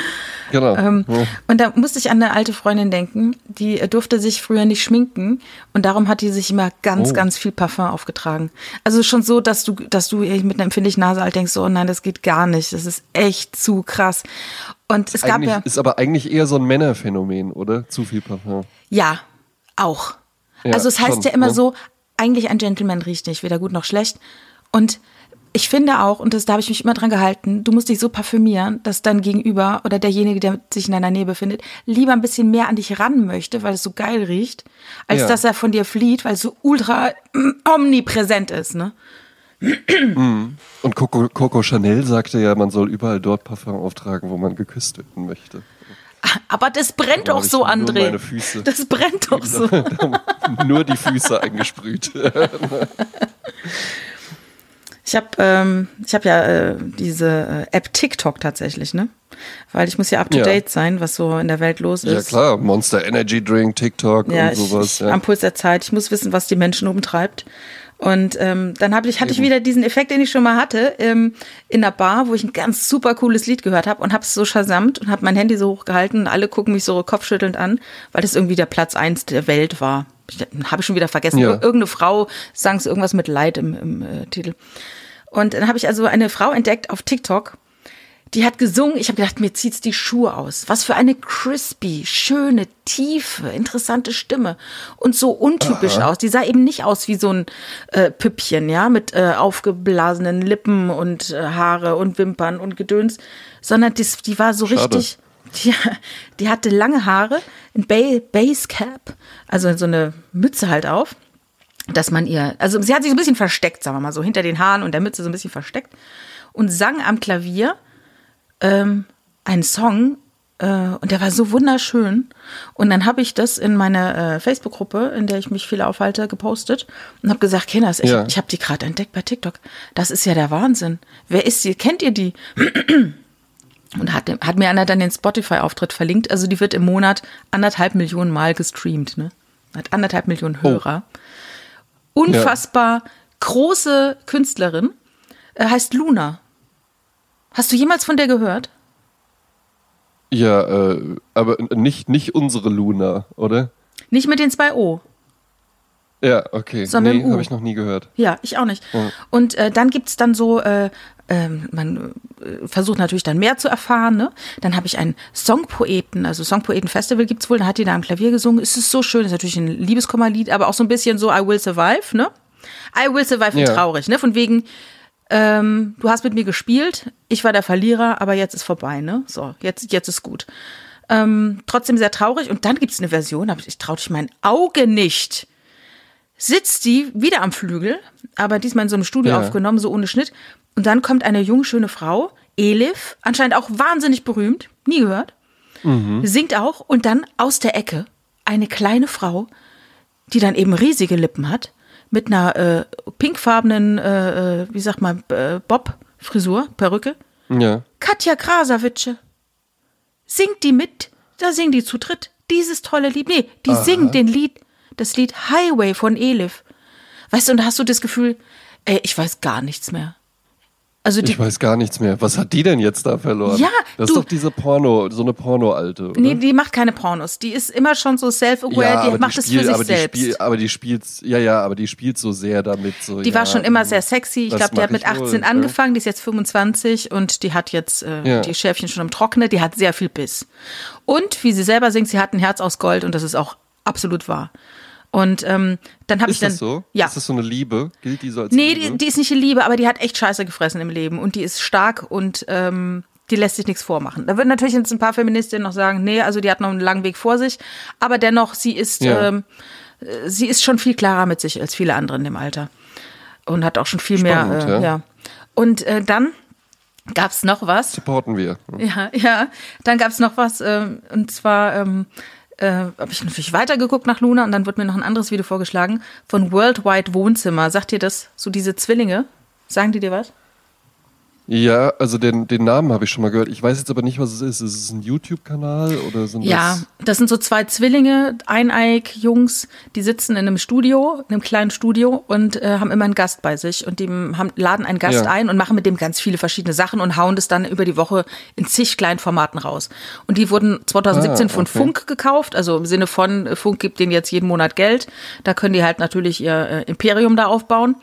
Genau. ähm, ja. Und da musste ich an eine alte Freundin denken, die äh, durfte sich früher nicht schminken und darum hat die sich immer ganz, Oh. ganz viel Parfum aufgetragen. Also schon so, dass du, dass du mit einer empfindlichen Nase halt denkst, so, oh nein, das geht gar nicht, das ist echt zu krass. Und es gab ja, Ist aber eigentlich eher so ein Männerphänomen, oder? Zu viel Parfum. ja, auch. Ja, also es heißt schon, ja immer ne? so, eigentlich ein Gentleman riecht nicht, weder gut noch schlecht. Und ich finde auch, und das, da habe ich mich immer dran gehalten, du musst dich so parfümieren, dass dein Gegenüber oder derjenige, der sich in deiner Nähe befindet, lieber ein bisschen mehr an dich ran möchte, weil es so geil riecht, als Ja. dass er von dir flieht, weil es so ultra mm, omnipräsent ist, ne? Und Coco, Coco Chanel sagte ja, man soll überall dort Parfum auftragen, wo man geküsst werden möchte. Aber das brennt doch so, André. meine Füße. Das brennt doch so. Nur die Füße eingesprüht. Ich habe ähm, ich hab ja äh, diese äh, App TikTok tatsächlich, ne? Weil ich muss ja up to Ja. date sein, was so in der Welt los ist. ja klar, Monster Energy Drink, TikTok Ja, und sowas. ich, ja. am Puls der Zeit. Ich muss wissen, was die Menschen umtreibt. Und ähm, dann hab ich, hatte ich wieder diesen Effekt, den ich schon mal hatte, ähm, in der Bar, wo ich ein ganz super cooles Lied gehört habe und habe es so shazamt und habe mein Handy so hochgehalten und alle gucken mich so kopfschüttelnd an, weil das irgendwie der Platz eins der Welt war. Habe ich schon wieder vergessen. Ja. Ir- Irgendeine Frau sang es irgendwas mit Leid im, im äh, Titel. Und dann habe ich also eine Frau entdeckt auf TikTok, die hat gesungen. Ich habe gedacht, mir zieht's die Schuhe aus. Was für eine crispy, schöne, tiefe, interessante Stimme und so untypisch aus. Die sah eben nicht aus wie so ein äh, Püppchen, ja, mit äh, aufgeblasenen Lippen und äh, Haare und Wimpern und Gedöns, sondern das, die war so Schade. richtig. Die, die hatte lange Haare, ein ba Basecap, also so eine Mütze halt auf dass man ihr, also sie hat sich so ein bisschen versteckt, sagen wir mal so, hinter den Haaren und der Mütze so ein bisschen versteckt und sang am Klavier ähm, einen Song äh, und der war so wunderschön. Und dann habe ich das in meine äh, Facebook-Gruppe, in der ich mich viel aufhalte, gepostet und habe gesagt, Kinders, ich, Ja. ich habe die gerade entdeckt bei TikTok. Das ist ja der Wahnsinn. Wer ist sie? Kennt ihr die? Und hat, hat mir einer dann den Spotify-Auftritt verlinkt. Also die wird im Monat anderthalb Millionen Mal gestreamt. Ne? Hat anderthalb Millionen Hörer. Unfassbar große Künstlerin. Äh, heißt Luna. Hast du jemals von der gehört? Ja, äh, aber nicht, nicht unsere Luna, oder? Nicht mit den zwei O. Ja, okay. Sondern nee, habe ich noch nie gehört. Ja, ich auch nicht. Und äh, dann gibt's dann so, äh, ähm, man äh, versucht natürlich dann mehr zu erfahren. Ne? Dann habe ich einen Songpoeten, also Songpoeten-Festival gibt's wohl, da hat die da am Klavier gesungen. Es ist so schön, ist natürlich ein Liebeskummerlied, aber auch so ein bisschen so I Will Survive, ne? I Will Survive und Ja. traurig, ne? Von wegen, ähm, du hast mit mir gespielt, ich war der Verlierer, aber jetzt ist vorbei, ne? So, jetzt, jetzt ist gut. Ähm, trotzdem sehr traurig. Und dann gibt's eine Version, aber ich traute mein Auge nicht sitzt die wieder am Flügel, aber diesmal in so einem Studio Ja. aufgenommen, so ohne Schnitt. Und dann kommt eine junge, schöne Frau, Elif, anscheinend auch wahnsinnig berühmt, nie gehört, singt auch und dann aus der Ecke eine kleine Frau, die dann eben riesige Lippen hat, mit einer äh, pinkfarbenen, äh, äh, wie sagt man, äh, Bob-Frisur, Perücke. Ja. Katja Krasavice. Singt die mit? Da singt die zu dritt. Dieses tolle Lied. Nee, die singt den Lied, das Lied Highway von Elif. Weißt du, und da hast du das Gefühl, ey, ich weiß gar nichts mehr. Also die, Ich weiß gar nichts mehr. Was hat die denn jetzt da verloren? Ja, das du- ist doch diese Porno, so eine Porno-Alte, oder? nee, die macht keine Pornos. Die ist immer schon so self-aware, die aber macht die es spielt, für sich aber die selbst. Spiel, aber die spielt, ja, ja, aber die spielt so sehr damit. So, Die ja, war schon immer sehr sexy. Ich glaube, die hat mit ich 18 wohl, angefangen, die ist jetzt 25 und die hat jetzt äh, Ja. die Schärfchen schon im Trocknen. Die hat sehr viel Biss. Und wie sie selber singt, sie hat ein Herz aus Gold und das ist auch absolut wahr. Und ähm, dann habe ich Ist dann das so? ja Ist das so eine Liebe? Gilt die so als nee, Liebe? die, die ist nicht die Liebe, aber die hat echt Scheiße gefressen im Leben und die ist stark und ähm, die lässt sich nichts vormachen. Da würden natürlich jetzt ein paar Feministinnen noch sagen, nee, also die hat noch einen langen Weg vor sich, aber dennoch, sie ist Ja. ähm, äh, sie ist schon viel klarer mit sich als viele andere in dem Alter und hat auch schon viel Spannend, mehr. Äh, ja. ja. Und äh, dann gab's noch was. Supporten wir. Ja, ja. Dann gab's noch was, ähm, und zwar ähm, äh, habe ich natürlich weitergeguckt nach Luna und dann wird mir noch ein anderes Video vorgeschlagen von Worldwide Wohnzimmer. Sagt ihr das? So diese Zwillinge? Sagen die dir was? Ja, also den, den Namen habe ich schon mal gehört. Ich weiß jetzt aber nicht, was es ist. Ist es ein YouTube-Kanal oder sind Ja, das... das sind so zwei Zwillinge, eineig Jungs, die sitzen in einem Studio, in einem kleinen Studio und äh, haben immer einen Gast bei sich und die haben, laden einen Gast Ja. ein und machen mit dem ganz viele verschiedene Sachen und hauen das dann über die Woche in zig kleinen Formaten raus. Und die wurden 2017 Ah, von okay. Funk gekauft, also im Sinne von äh, Funk gibt denen jetzt jeden Monat Geld. Da können die halt natürlich ihr äh, Imperium da aufbauen.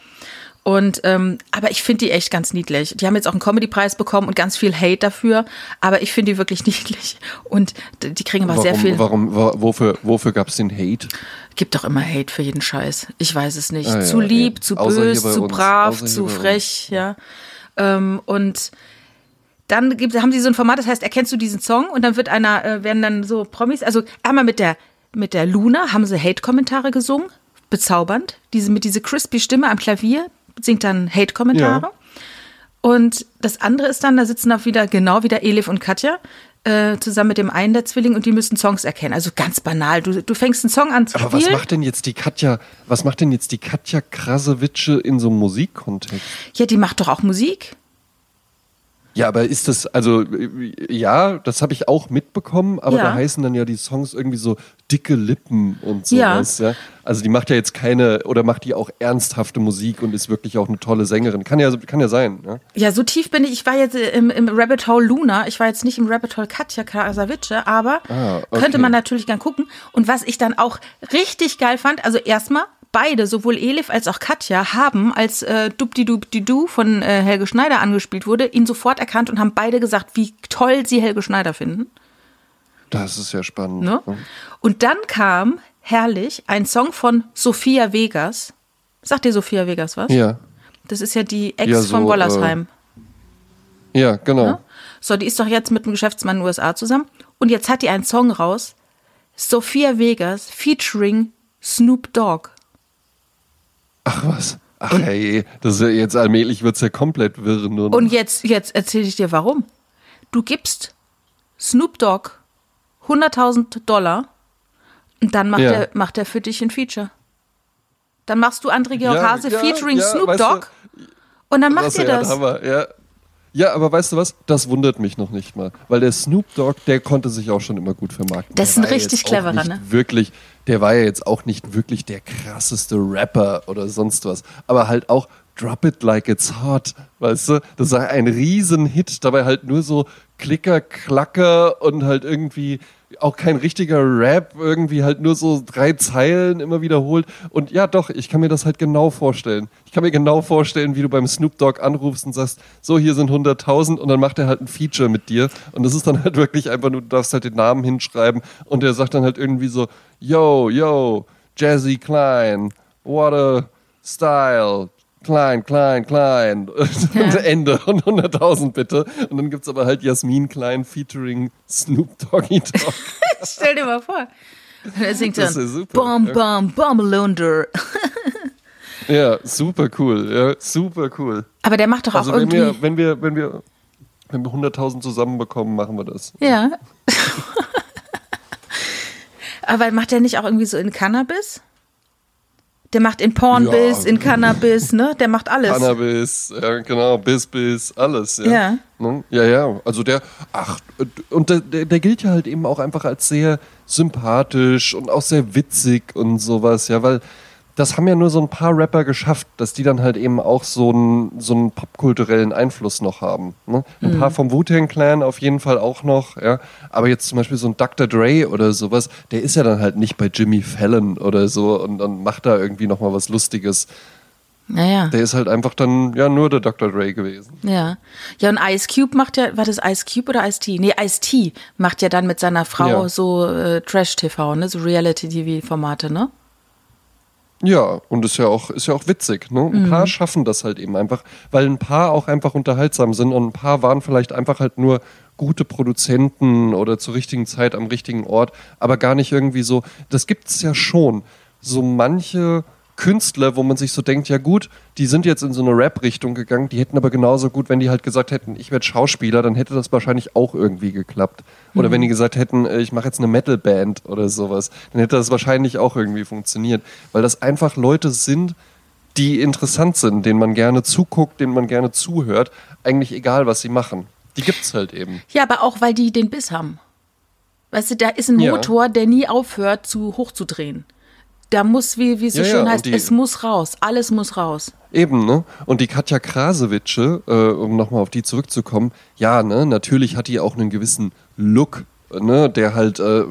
Und ähm, aber ich finde die echt ganz niedlich. Die haben jetzt auch einen Comedy-Preis bekommen und ganz viel Hate dafür, aber ich finde die wirklich niedlich. Und die kriegen aber Warum, sehr viel. warum, wa- wofür, wofür gab es den Hate? Gibt doch immer Hate für jeden Scheiß. Ich weiß es nicht. Ah, ja, zu lieb, ja. zu bös, zu uns. brav, zu bei uns. frech, ja. Ähm, und dann gibt, haben sie so ein Format, das heißt, erkennst du diesen Song? Und dann wird einer, äh, werden dann so Promis, also einmal mit der, mit der Luna haben sie Hate-Kommentare gesungen, bezaubernd. Diese, mit dieser crispy Stimme am Klavier singt dann Hate-Kommentare. Ja. Und das andere ist dann, da sitzen auch wieder, genau wieder Elif und Katja, äh, zusammen mit dem einen der Zwillinge und die müssen Songs erkennen. Also ganz banal. Du, du fängst einen Song an zu Aber spielen. was macht denn jetzt die Katja, was macht denn jetzt die Katja Krasowitsche in so einem Musikkontext? Ja, die macht doch auch Musik. Ja, aber ist das, also äh, ja, das habe ich auch mitbekommen, aber Ja. da heißen dann ja die Songs irgendwie so dicke Lippen und Ja. sowas, ja. Also die macht ja jetzt keine, oder macht die auch ernsthafte Musik und ist wirklich auch eine tolle Sängerin. Kann ja, kann ja sein, ne? Ja, so tief bin ich. Ich war jetzt im, im Rabbit Hole Luna. Ich war jetzt nicht im Rabbit Hole Katja Krasavice, aber Ah, okay. könnte man natürlich gern gucken. Und was ich dann auch richtig geil fand, also erstmal, beide, sowohl Elif als auch Katja, haben, als äh, Dubdi-Dubdi-Du von äh, Helge Schneider angespielt wurde, ihn sofort erkannt und haben beide gesagt, wie toll sie Helge Schneider finden. Das ist ja spannend. Ne? Und dann kam, herrlich, ein Song von Sophia Vegas. Sagt dir Sophia Vegas was? Ja. Das ist ja die Ex Ja, so, von Wollersheim. Ja, genau. Ne? So, die ist doch jetzt mit einem Geschäftsmann in den USA zusammen. Und jetzt hat die einen Song raus. Sophia Vegas featuring Snoop Dogg. Ach was. Ach hey, das ist ja jetzt allmählich wird's ja komplett wirr nur noch. Und jetzt, jetzt erzähle ich dir warum. Du gibst Snoop Dogg 100.000 Dollar und dann macht, Ja. er, macht er für dich ein Feature. Dann machst du André Georg Ja, Hase ja, featuring Snoop weißt du, Dogg und dann macht ihr das. Ja. Ja, aber weißt du was? Das wundert mich noch nicht mal. Weil der Snoop Dogg, der konnte sich auch schon immer gut vermarkten. Das ist ein richtig cleverer, ne? Wirklich, der war ja jetzt auch nicht wirklich der krasseste Rapper oder sonst was. Aber halt auch Drop It Like It's Hot, weißt du? Das war ein Riesenhit. Dabei halt nur so Klicker, Klacker und halt irgendwie auch kein richtiger Rap, irgendwie halt nur so drei Zeilen immer wiederholt. Und ja, doch, ich kann mir das halt genau vorstellen. Ich kann mir genau vorstellen, wie du beim Snoop Dogg anrufst und sagst, so, hier sind 100.000 und dann macht er halt ein Feature mit dir. Und das ist dann halt wirklich einfach nur, du darfst halt den Namen hinschreiben und der sagt dann halt irgendwie so, yo, yo, Jazzy Klein, what a style, Klein, klein, klein. Und Ende. Und 100.000 bitte. Und dann gibt's aber halt Jasmin Klein featuring Snoop Doggy Dogg. Stell dir mal vor. Und er singt dann Das ist super, Bom, ja. bom, bommelunder. Ja, super cool. Ja, super cool. Aber der macht doch auch Also wenn irgendwie... wir, wenn wir, wenn wir, wenn wir 100.000 zusammenbekommen, machen wir das. Ja. Aber macht der nicht auch irgendwie so in Cannabis? Der macht in Pornbiz, Ja. in Cannabis, ne? Der macht alles. Cannabis, ja, genau, Biss, Biss, alles. Ja. Ja. Ne? ja, ja. Also der, ach, und der, der, der gilt ja halt eben auch einfach als sehr sympathisch und auch sehr witzig und sowas, ja, weil das haben ja nur so ein paar Rapper geschafft, dass die dann halt eben auch so einen, so einen popkulturellen Einfluss noch haben. Ne? Ein Mhm. paar vom Wu-Tang Clan auf jeden Fall auch noch, ja. Aber jetzt zum Beispiel so ein Dr. Dre oder sowas, der ist ja dann halt nicht bei Jimmy Fallon oder so und, und macht da irgendwie nochmal was Lustiges. Naja. Der ist halt einfach dann ja nur der Dr. Dre gewesen. Ja. Ja, und Ice Cube macht ja, war das Ice Cube oder Ice T? Nee, Ice T macht ja dann mit seiner Frau Ja. so äh, Trash-TV, ne? So Reality-TV-Formate, ne? Ja, und ist ja auch, ist ja auch witzig. Ne? Ein paar schaffen das halt eben einfach, weil ein paar auch einfach unterhaltsam sind und ein paar waren vielleicht einfach halt nur gute Produzenten oder zur richtigen Zeit am richtigen Ort, aber gar nicht irgendwie so. Das gibt's ja schon. So manche Künstler, wo man sich so denkt, ja gut, die sind jetzt in so eine Rap-Richtung gegangen, die hätten aber genauso gut, wenn die halt gesagt hätten, ich werde Schauspieler, dann hätte das wahrscheinlich auch irgendwie geklappt. Oder wenn die gesagt hätten, äh, ich mache jetzt eine Metal-Band oder sowas, dann hätte das wahrscheinlich auch irgendwie funktioniert. Weil das einfach Leute sind, die interessant sind, denen man gerne zuguckt, denen man gerne zuhört, eigentlich egal, was sie machen. Die gibt's halt eben. Ja, aber auch, weil die den Biss haben. Weißt du, da ist ein Ja. Motor, der nie aufhört, zu hochzudrehen. Da muss, wie, wie es so Ja, ja, schön und heißt, die- es muss raus. Alles muss raus. Eben, ne? Und die Katja Krasewitsche, äh, um nochmal auf die zurückzukommen, ja, ne, natürlich hat die auch einen gewissen Look, ne, der halt äh, äh,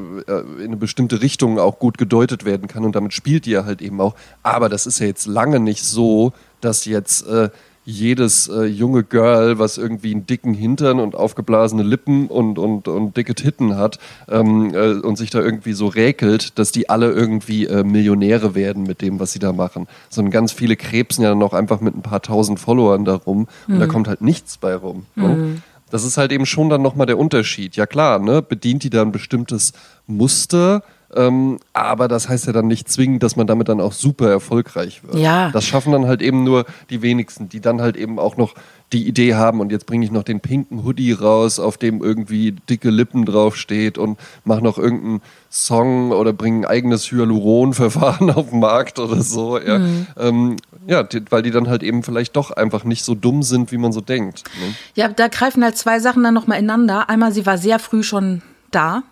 in eine bestimmte Richtung auch gut gedeutet werden kann und damit spielt die ja halt eben auch. Aber das ist ja jetzt lange nicht so, dass jetzt äh, jedes äh, junge Girl, was irgendwie einen dicken Hintern und aufgeblasene Lippen und, und, und dicke Titten hat ähm, äh, und sich da irgendwie so räkelt, dass die alle irgendwie äh, Millionäre werden mit dem, was sie da machen. Sondern ganz viele krebsen ja noch einfach mit ein paar tausend Followern da rum und Mhm. da kommt halt nichts bei rum. Ne? Das ist halt eben schon dann nochmal der Unterschied. Ja klar, ne, bedient die da ein bestimmtes Muster, ähm, aber das heißt ja dann nicht zwingend, dass man damit dann auch super erfolgreich wird. Ja. Das schaffen dann halt eben nur die wenigsten, die dann halt eben auch noch die Idee haben und jetzt bringe ich noch den pinken Hoodie raus, auf dem irgendwie dicke Lippen draufsteht und mache noch irgendeinen Song oder bringe ein eigenes Hyaluronverfahren auf den Markt oder so. Ja, ähm, ja die, weil die dann halt eben vielleicht doch einfach nicht so dumm sind, wie man so denkt. Ne? Ja, da greifen halt zwei Sachen dann nochmal ineinander. Einmal, sie war sehr früh schon da.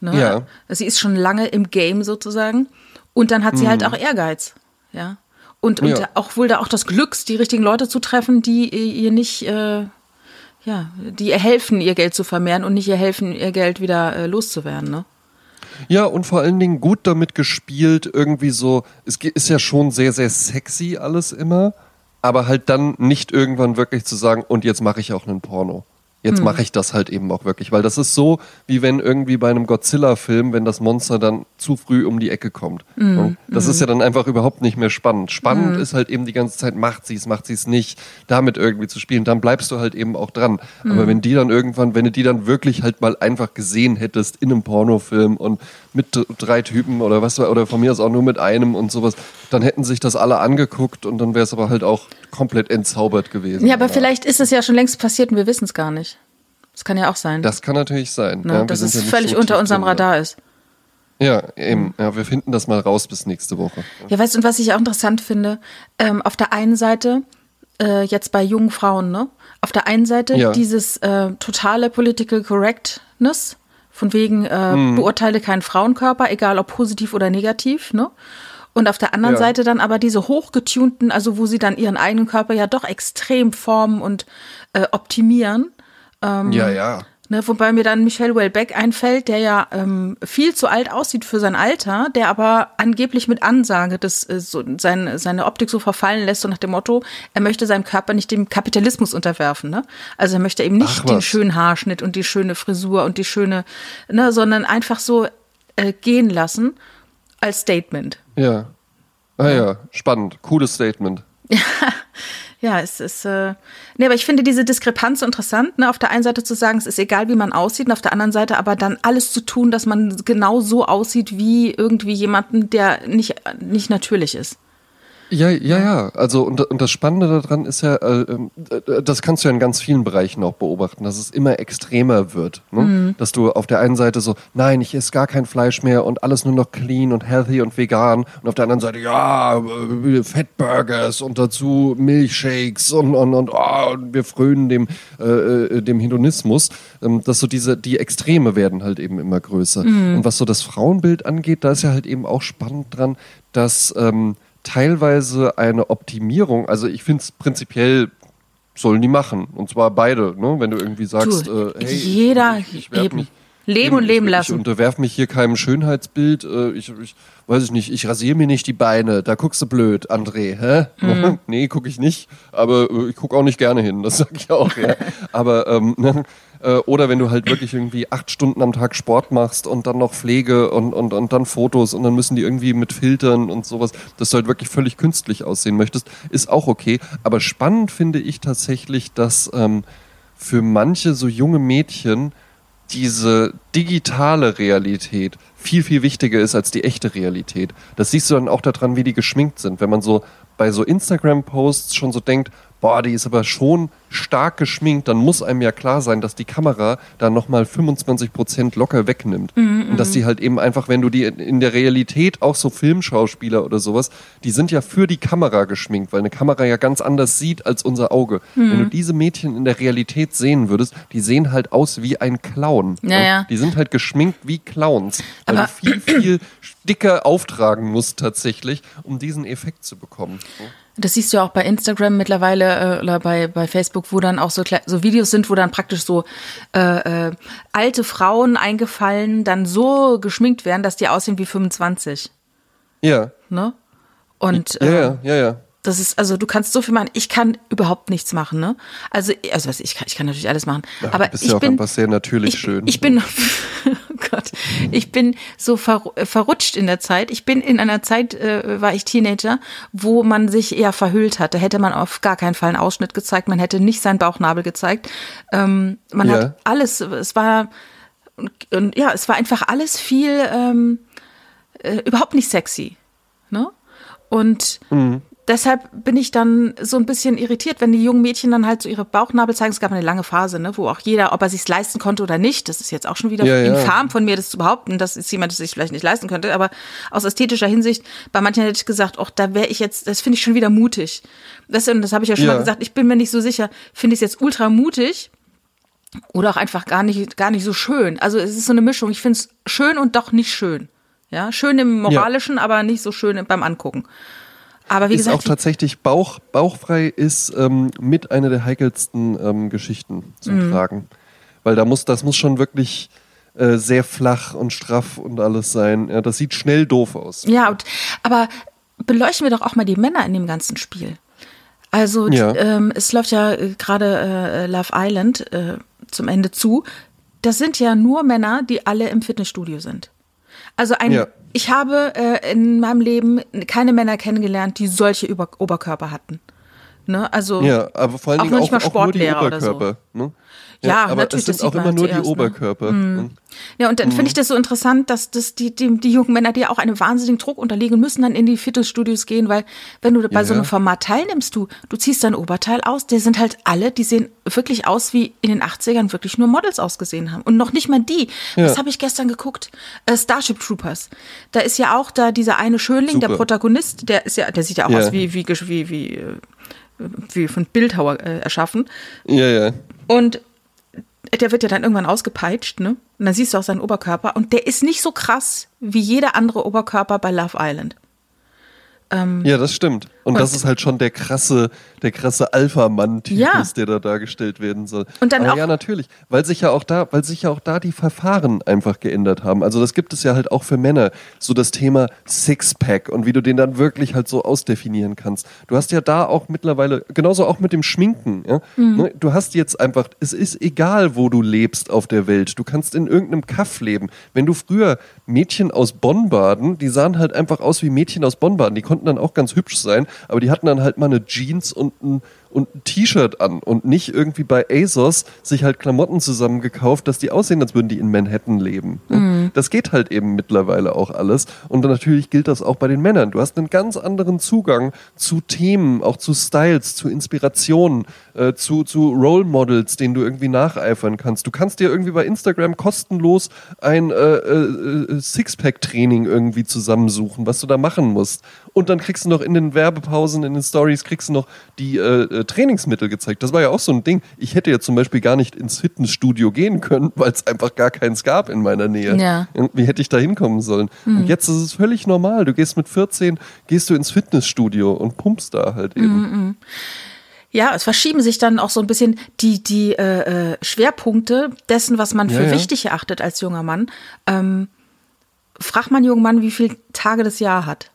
Ne? Ja. Sie ist schon lange im Game sozusagen. Und dann hat sie halt auch Ehrgeiz. Ja. Und, und Mhm. Ja. auch wohl da auch das Glücks, die richtigen Leute zu treffen, die ihr nicht, äh, ja, die ihr helfen, ihr Geld zu vermehren und nicht ihr helfen, ihr Geld wieder äh, loszuwerden, ne? Ja, und vor allen Dingen gut damit gespielt, irgendwie so, es ist ja schon sehr, sehr sexy alles immer, aber halt dann nicht irgendwann wirklich zu sagen, und jetzt mache ich auch einen Porno. Jetzt mache ich das halt eben auch wirklich, weil das ist so, wie wenn irgendwie bei einem Godzilla-Film, wenn das Monster dann zu früh um die Ecke kommt. Und Das ist ja dann einfach überhaupt nicht mehr spannend. Spannend ist halt eben die ganze Zeit, macht sie es, macht sie es nicht, damit irgendwie zu spielen. Dann bleibst du halt eben auch dran. Aber wenn die dann irgendwann, wenn du die dann wirklich halt mal einfach gesehen hättest in einem Pornofilm und mit drei Typen oder was oder von mir aus auch nur mit einem und sowas, dann hätten sich das alle angeguckt und dann wäre es aber halt auch komplett entzaubert gewesen. Ja, aber vielleicht ist es ja schon längst passiert und wir wissen es gar nicht. Das kann ja auch sein. Das kann natürlich sein. ne? ja, dass es ja völlig so unter unserem drin, Radar ist. Ja, eben. Ja, wir finden das mal raus bis nächste Woche. Ja, weißt du, und was ich auch interessant finde, ähm, auf der einen Seite, äh, jetzt bei jungen Frauen, ne? Auf der einen Seite Ja. dieses äh, totale Political Correctness, von wegen äh, Mhm. beurteile keinen Frauenkörper, egal ob positiv oder negativ, ne? Und auf der anderen Ja. Seite dann aber diese hochgetunten, also wo sie dann ihren eigenen Körper ja doch extrem formen und äh, optimieren. Ähm, ja, ja. Ne, wobei mir dann Michel Houellebecq einfällt, der ja ähm, viel zu alt aussieht für sein Alter, der aber angeblich mit Ansage das, äh, so, sein, seine Optik so verfallen lässt, so nach dem Motto, er möchte seinem Körper nicht dem Kapitalismus unterwerfen. Ne? Also er möchte eben nicht Ach, den schönen Haarschnitt und die schöne Frisur und die schöne, ne, sondern einfach so äh, gehen lassen als Statement. Ja. Ah ja, spannend. Cooles Statement. Ja, es ist. Äh, nee, aber ich finde diese Diskrepanz interessant, ne? Auf der einen Seite zu sagen, es ist egal, wie man aussieht, und auf der anderen Seite aber dann alles zu tun, dass man genau so aussieht wie irgendwie jemanden, der nicht, nicht natürlich ist. Ja, ja, ja. Also und, und das Spannende daran ist ja, äh, ähm, äh, das kannst du ja in ganz vielen Bereichen auch beobachten, dass es immer extremer wird. Ne? Dass du auf der einen Seite so, nein, ich esse gar kein Fleisch mehr und alles nur noch clean und healthy und vegan. Und auf der anderen Seite, ja, äh, Fettburgers und dazu Milchshakes und, und, und, oh, und wir frönen dem, äh, äh, dem Hedonismus. Ähm, dass so diese, die Extreme werden halt eben immer größer. Und was so das Frauenbild angeht, da ist ja halt eben auch spannend dran, dass ähm, teilweise eine Optimierung, also ich finde es prinzipiell sollen die machen. Und zwar beide, ne? Wenn du irgendwie sagst, Du, äh, hey, jeder ich, ich eben. mich, Leben und leben ich, lassen. Ich unterwerf mich hier keinem Schönheitsbild. Äh, ich, weiß ich nicht, ich rasiere mir nicht die Beine. Da guckst du blöd, André. Hä? Mhm. nee, gucke ich nicht. Aber äh, ich gucke auch nicht gerne hin. Das sag ich auch. Ja. Aber ähm, ne? Äh, oder wenn du halt wirklich irgendwie acht Stunden am Tag Sport machst und dann noch Pflege und, und, und dann Fotos und dann müssen die irgendwie mit Filtern und sowas, dass du halt wirklich völlig künstlich aussehen möchtest, ist auch okay. Aber spannend finde ich tatsächlich, dass ähm, für manche so junge Mädchen diese digitale Realität viel, viel wichtiger ist als die echte Realität. Das siehst du dann auch daran, wie die geschminkt sind. Wenn man so bei so Instagram-Posts schon so denkt, boah, die ist aber schon stark geschminkt, dann muss einem ja klar sein, dass die Kamera da nochmal 25% locker wegnimmt. Und dass die halt eben einfach, wenn du die in- der Realität auch so Filmschauspieler oder sowas, die sind ja für die Kamera geschminkt, weil eine Kamera ja ganz anders sieht als unser Auge. Wenn du diese Mädchen in der Realität sehen würdest, die sehen halt aus wie ein Clown. Ja, ja. Die sind halt geschminkt wie Clowns, weil Aber- du viel, viel dicker auftragen musst tatsächlich, um diesen Effekt zu bekommen. Das siehst du ja auch bei Instagram mittlerweile äh, oder bei, bei Facebook, wo dann auch so, so Videos sind, wo dann praktisch so äh, äh, alte Frauen eingefallen dann so geschminkt werden, dass die aussehen wie 25. Ja, Ne? Und ja, äh, ja, ja, ja. Das ist, also du kannst so viel machen. Ich kann überhaupt nichts machen, ne? Also, also was, ich kann, ich kann natürlich alles machen. Ja, aber bist ich ja auch bin, einfach sehr natürlich ich, schön. Ich bin, oh Gott, ich bin so ver, verrutscht in der Zeit. Ich bin in einer Zeit, äh, war ich Teenager, wo man sich eher verhüllt hatte. Hätte man auf gar keinen Fall einen Ausschnitt gezeigt. Man hätte nicht seinen Bauchnabel gezeigt. Ähm, man Ja. hat alles, es war, und, ja, es war einfach alles viel, ähm, äh, überhaupt nicht sexy. Ne? Und deshalb bin ich dann so ein bisschen irritiert, wenn die jungen Mädchen dann halt so ihre Bauchnabel zeigen. Es gab eine lange Phase, ne, wo auch jeder, ob er sich leisten konnte oder nicht, das ist jetzt auch schon wieder Ja, ja. infam von mir, das zu behaupten, dass es jemand das sich vielleicht nicht leisten könnte. Aber aus ästhetischer Hinsicht, bei manchen hätte ich gesagt, ach, da wäre ich jetzt, das finde ich schon wieder mutig. Das, und das habe ich ja schon Ja. mal gesagt, ich bin mir nicht so sicher, finde ich es jetzt ultra mutig oder auch einfach gar nicht, gar nicht so schön. Also es ist so eine Mischung. Ich finde es schön und doch nicht schön. Ja, schön im Moralischen, aber nicht so schön beim Angucken. Aber wie ist auch gesagt, die- tatsächlich Bauch, bauchfrei ist ähm, mit einer der heikelsten ähm, Geschichten zum Mhm. Tragen. Weil da muss, das muss schon wirklich äh, sehr flach und straff und alles sein. Ja, das sieht schnell doof aus. ja, und, aber beleuchten wir doch auch mal die Männer in dem ganzen Spiel. Also Ja. ähm, es läuft ja äh, gerade äh, Love Island äh, zum Ende zu. Das sind ja nur Männer, die alle im Fitnessstudio sind. Also ein, Ja. Ich habe äh, in meinem Leben keine Männer kennengelernt, die solche Über Oberkörper hatten. Ne? Also Ja, aber vor allen Auch Dingen auch, mal auch nur die Sportlehrer oder so. Oberkörper. Ne? Ja, aber natürlich, es sind das auch immer nur die zuerst, ne? Oberkörper. Ne? Ja, und dann Mhm. finde ich das so interessant, dass das die, die, die jungen Männer, die ja auch einem wahnsinnigen Druck unterliegen, müssen dann in die Fitnessstudios gehen, weil wenn du bei so Ja. einem Format teilnimmst, du, du ziehst dein Oberteil aus, die sind halt alle, die sehen wirklich aus, wie in den 80ern wirklich nur Models ausgesehen haben. Und noch nicht mal die. Ja. Was habe ich gestern geguckt? Äh, Starship Troopers. Da ist ja auch da dieser eine Schönling, der Super. Protagonist, der ist ja, der sieht ja auch Ja. aus wie, wie, wie, wie, wie von Bildhauer äh, erschaffen. Ja, ja. Und der wird ja dann irgendwann ausgepeitscht, ne? Und dann siehst du auch seinen Oberkörper. Und der ist nicht so krass wie jeder andere Oberkörper bei Love Island. Ja, das stimmt. Und, Und- das ist halt schon der krasse, der krasse Alpha-Mann-Typus, Ja. der da dargestellt werden soll. Und dann Aber auch- ja, natürlich, weil sich ja auch da, weil sich ja auch da die Verfahren einfach geändert haben. Also das gibt es ja halt auch für Männer, so das Thema Sixpack und wie du den dann wirklich halt so ausdefinieren kannst. Du hast ja da auch mittlerweile, genauso auch mit dem Schminken, ja. Mhm. Ne, Du hast jetzt einfach, es ist egal, wo du lebst auf der Welt. Du kannst in irgendeinem Kaff leben. Wenn du früher Mädchen aus Bonn baden, die sahen halt einfach aus wie Mädchen aus Bonn baden. Die konnten dann auch ganz hübsch sein, aber die hatten dann halt mal eine Jeans und ein, und ein T-Shirt an und nicht irgendwie bei ASOS sich halt Klamotten zusammengekauft, dass die aussehen, als würden die in Manhattan leben. Mhm. Das geht halt eben mittlerweile auch alles. Und natürlich gilt das auch bei den Männern. Du hast einen ganz anderen Zugang zu Themen, auch zu Styles, zu Inspirationen, äh, zu, zu Role Models, denen du irgendwie nacheifern kannst. Du kannst dir irgendwie bei Instagram kostenlos ein äh, äh, Sixpack-Training irgendwie zusammensuchen, was du da machen musst. Und dann kriegst du noch in den Werbepausen, in den Stories, kriegst du noch die äh, äh, Trainingsmittel gezeigt. Das war ja auch so ein Ding. Ich hätte ja zum Beispiel gar nicht ins Fitnessstudio gehen können, weil es einfach gar keins gab in meiner Nähe. Ja. Wie hätte ich da hinkommen sollen? Und jetzt ist es völlig normal. Du gehst mit 14, gehst du ins Fitnessstudio und pumpst da halt eben. Ja, es verschieben sich dann auch so ein bisschen die, die äh, äh, Schwerpunkte dessen, was man Ja, für ja. wichtig erachtet als junger Mann. Ähm, frag mal einen jungen Mann, wie viele Tage das Jahr hat.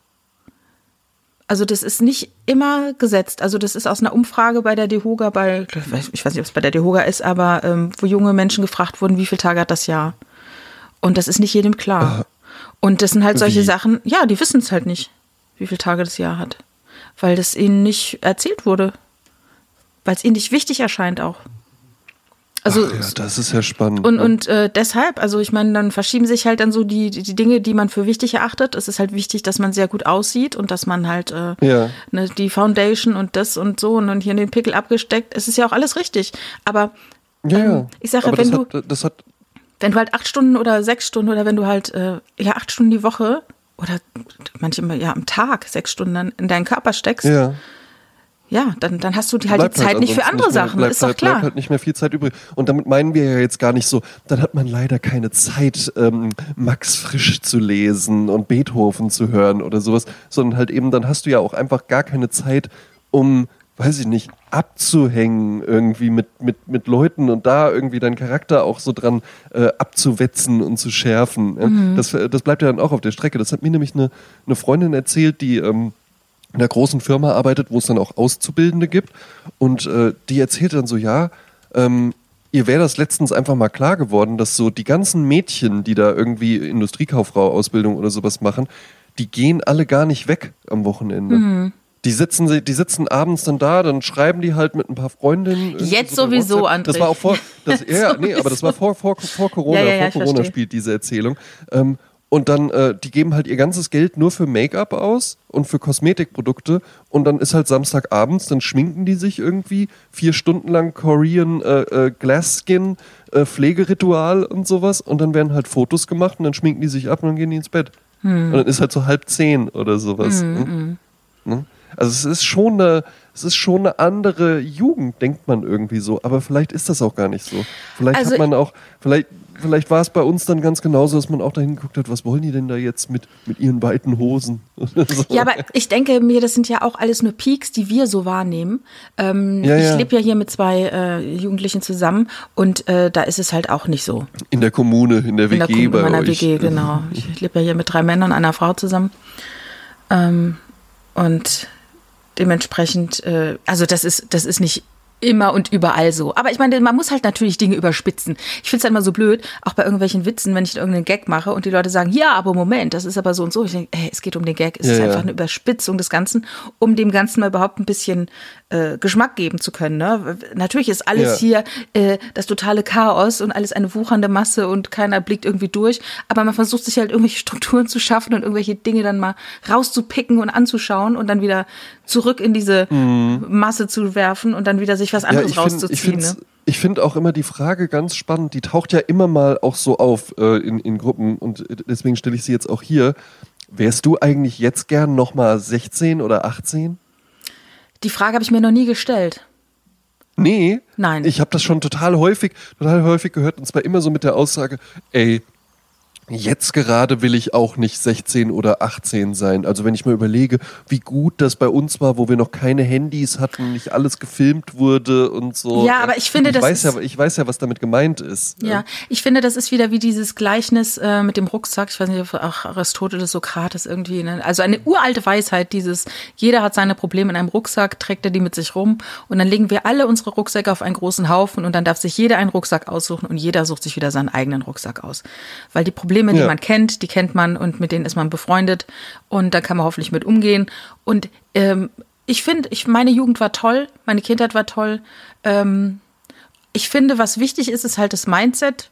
Also das ist nicht immer gesetzt. Also das ist aus einer Umfrage bei der DEHOGA, bei, ich weiß nicht, ob es bei der DEHOGA ist, aber ähm, wo junge Menschen gefragt wurden, wie viele Tage hat das Jahr. Und das ist nicht jedem klar. Und das sind halt solche Wie? Sachen, ja, die wissen es halt nicht, wie viele Tage das Jahr hat. Weil das ihnen nicht erzählt wurde. Weil es ihnen nicht wichtig erscheint auch. Also Ach ja, das ist ja spannend. und, ne? und äh, deshalb, also ich meine, dann verschieben sich halt dann so die, die Dinge, die man für wichtig erachtet. Es ist halt wichtig, dass man sehr gut aussieht und dass man halt äh, Ja. ne, die Foundation und das und so und dann hier den Pickel abgesteckt. Es ist ja auch alles richtig. Aber ja, ähm, ich sage, Aber wenn das du, hat, das hat wenn du halt acht Stunden oder sechs Stunden oder wenn du halt äh, ja acht Stunden die Woche oder manchmal ja am Tag sechs Stunden dann in deinen Körper steckst, ja, ja. dann, dann hast du die halt Bleibt die Zeit nicht für andere mehr- Sachen. Bleibt, ist doch halt, klar. Bleibt halt nicht mehr viel Zeit übrig. Und damit meinen wir ja jetzt gar nicht so, dann hat man leider keine Zeit, ähm, Max Frisch zu lesen und Beethoven zu hören oder sowas, sondern halt eben, dann hast du ja auch einfach gar keine Zeit, um, weiß ich nicht, abzuhängen irgendwie mit, mit, mit Leuten und da irgendwie deinen Charakter auch so dran äh, abzuwetzen und zu schärfen. Ja? Das, äh, das bleibt ja dann auch auf der Strecke. Das hat mir nämlich eine, eine Freundin erzählt, die ähm, in einer großen Firma arbeitet, wo es dann auch Auszubildende gibt. Und äh, die erzählt dann so, ja, ähm, ihr wäre das letztens einfach mal klar geworden, dass so die ganzen Mädchen, die da irgendwie Industriekauffrau-Ausbildung oder sowas machen, die gehen alle gar nicht weg am Wochenende. Mhm. Die sitzen, die sitzen abends dann da, dann schreiben die halt mit ein paar Freundinnen. Jetzt so sowieso, André. Das war auch vor, das, ja, nee, aber das war vor, vor, vor Corona, ja, ja, ja, vor Corona verstehe. spielt diese Erzählung. Ähm, und dann, äh, die geben halt ihr ganzes Geld nur für Make-up aus und für Kosmetikprodukte. Und dann ist halt Samstagabends, dann schminken die sich irgendwie vier Stunden lang Korean äh, äh, Glass Skin äh, Pflegeritual und sowas. Und dann werden halt Fotos gemacht und dann schminken die sich ab und dann gehen die ins Bett. Hm. Und dann ist halt so halb zehn oder sowas. Hm, ne? hm. Also es ist schon eine, es ist schon eine andere Jugend, denkt man irgendwie so. Aber vielleicht ist das auch gar nicht so. Vielleicht also hat man auch, vielleicht, vielleicht war es bei uns dann ganz genauso, dass man auch dahin geguckt hat, was wollen die denn da jetzt mit, mit ihren weiten Hosen? so. Ja, aber ich denke mir, das sind ja auch alles nur Peaks, die wir so wahrnehmen. Ähm, ja, ich ja. lebe ja hier mit zwei äh, Jugendlichen zusammen und äh, da ist es halt auch nicht so. In der Kommune, in der WG in der, bei in meiner euch. WG, genau. Ich lebe ja hier mit drei Männern und einer Frau zusammen. Ähm, und dementsprechend, äh, also das ist, das ist nicht immer und überall so. Aber ich meine, man muss halt natürlich Dinge überspitzen. Ich finde es halt immer so blöd, auch bei irgendwelchen Witzen, wenn ich irgendeinen Gag mache und die Leute sagen, ja, aber Moment, das ist aber so und so. Ich denke, hey, es geht um den Gag. Es ja, ist einfach ja. eine Überspitzung des Ganzen, um dem Ganzen mal überhaupt ein bisschen äh, Geschmack geben zu können. Ne? Natürlich ist alles ja. hier äh, das totale Chaos und alles eine wuchernde Masse und keiner blickt irgendwie durch. Aber man versucht sich halt irgendwelche Strukturen zu schaffen und irgendwelche Dinge dann mal rauszupicken und anzuschauen und dann wieder zurück in diese mhm. Masse zu werfen und dann wieder sich was anderes ja, rauszuziehen. Find, ich finde ne? auch immer die Frage ganz spannend, die taucht ja immer mal auch so auf äh, in, in Gruppen und deswegen stelle ich sie jetzt auch hier. Wärst du eigentlich jetzt gern nochmal 16 oder 18? Die Frage habe ich mir noch nie gestellt. Nee. Nein. Ich habe das schon total häufig, total häufig gehört und zwar immer so mit der Aussage, ey, Jetzt gerade will ich auch nicht 16 oder 18 sein. Also wenn ich mir überlege, wie gut das bei uns war, wo wir noch keine Handys hatten, nicht alles gefilmt wurde und so. Ja, aber ich finde, ich das weiß ja, ich weiß ja, was damit gemeint ist. Ja, ich finde, das ist wieder wie dieses Gleichnis äh, mit dem Rucksack. Ich weiß nicht, ob auch Aristoteles, Sokrates irgendwie. Ne? Also eine uralte Weisheit, dieses, jeder hat seine Probleme in einem Rucksack, trägt er die mit sich rum und dann legen wir alle unsere Rucksäcke auf einen großen Haufen und dann darf sich jeder einen Rucksack aussuchen und jeder sucht sich wieder seinen eigenen Rucksack aus. Weil die Probleme Probleme, die ja. man kennt, die kennt man und mit denen ist man befreundet und da kann man hoffentlich mit umgehen. Und ähm, ich finde, ich, meine Jugend war toll, meine Kindheit war toll. Ähm, ich finde, was wichtig ist, ist halt das Mindset.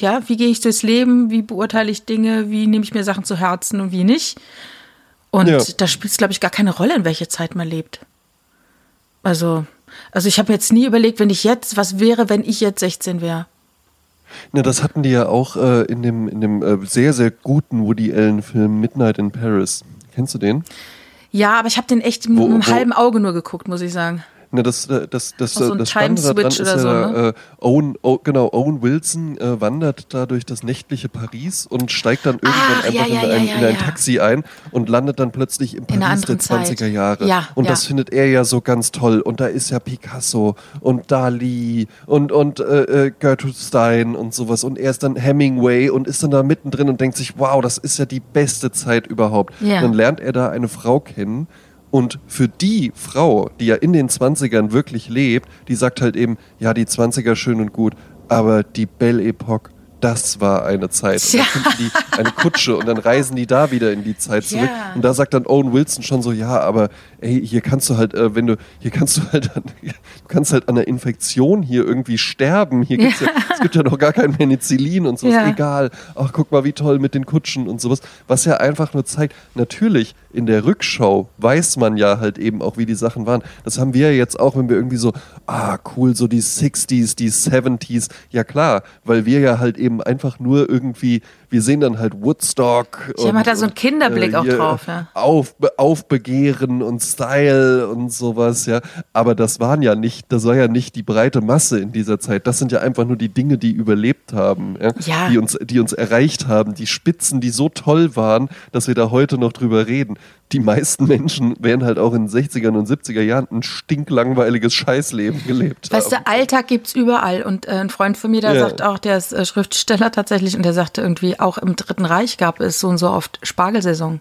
Ja, wie gehe ich durchs Leben? Wie beurteile ich Dinge? Wie nehme ich mir Sachen zu Herzen und wie nicht? Und ja. da spielt es, glaube ich, gar keine Rolle, in welcher Zeit man lebt. Also, also ich habe jetzt nie überlegt, wenn ich jetzt, was wäre, wenn ich jetzt 16 wäre. Na, das hatten die ja auch äh, in dem, in dem äh, sehr, sehr guten Woody Allen-Film Midnight in Paris. Kennst du den? Ja, aber ich habe den echt mit einem halben Auge nur geguckt, muss ich sagen. Ne, das, äh, das, das, so das Spannende daran ist ja, so, ne? äh, Owen, oh, genau, Owen Wilson äh, wandert da durch das nächtliche Paris und steigt dann irgendwann ah, einfach ja, ja, in, ein, in ein Taxi ein und landet dann plötzlich im Paris der 20er Zeit. Jahre. Ja, und das findet er ja so ganz toll. Und da ist ja Picasso und Dali und, und äh, äh, Gertrude Stein und sowas. Und er ist dann Hemingway und ist dann da mittendrin und denkt sich, wow, das ist ja die beste Zeit überhaupt. Dann lernt er da eine Frau kennen, und für die Frau, die ja in den 20ern wirklich lebt, die sagt halt eben, ja, die 20er schön und gut, aber die Belle Epoque, das war eine Zeit. Und dann finden die eine Kutsche und dann reisen die da wieder in die Zeit zurück. Ja. Und da sagt dann Owen Wilson schon so, ja, aber ey, hier kannst du halt, äh, wenn du, hier kannst du halt, an, du kannst halt an einer Infektion hier irgendwie sterben. Hier gibt's ja. ja es gibt ja noch gar kein Penicillin und so, ja. egal. Ach, guck mal, wie toll mit den Kutschen und sowas. Was ja einfach nur zeigt, natürlich, in der Rückschau weiß man ja halt eben auch, wie die Sachen waren. Das haben wir ja jetzt auch, wenn wir irgendwie so, ah, cool, so die 60s, die 70s. Ja klar, weil wir ja halt eben einfach nur irgendwie wir sehen dann halt Woodstock. Ich habe da so einen Kinderblick äh, auch drauf, ja. Auf, Aufbegehren und Style und sowas, ja. Aber das waren ja nicht, das war ja nicht die breite Masse in dieser Zeit. Das sind ja einfach nur die Dinge, die überlebt haben, ja? ja. Die, uns, die uns erreicht haben, die Spitzen, die so toll waren, dass wir da heute noch drüber reden die meisten Menschen wären halt auch in den 60er und 70er Jahren ein stinklangweiliges Scheißleben gelebt weißt haben. Du, Alltag gibt es überall. Und äh, ein Freund von mir, der ja. sagt auch, der ist äh, Schriftsteller tatsächlich und der sagte irgendwie, auch im Dritten Reich gab es so und so oft Spargelsaison.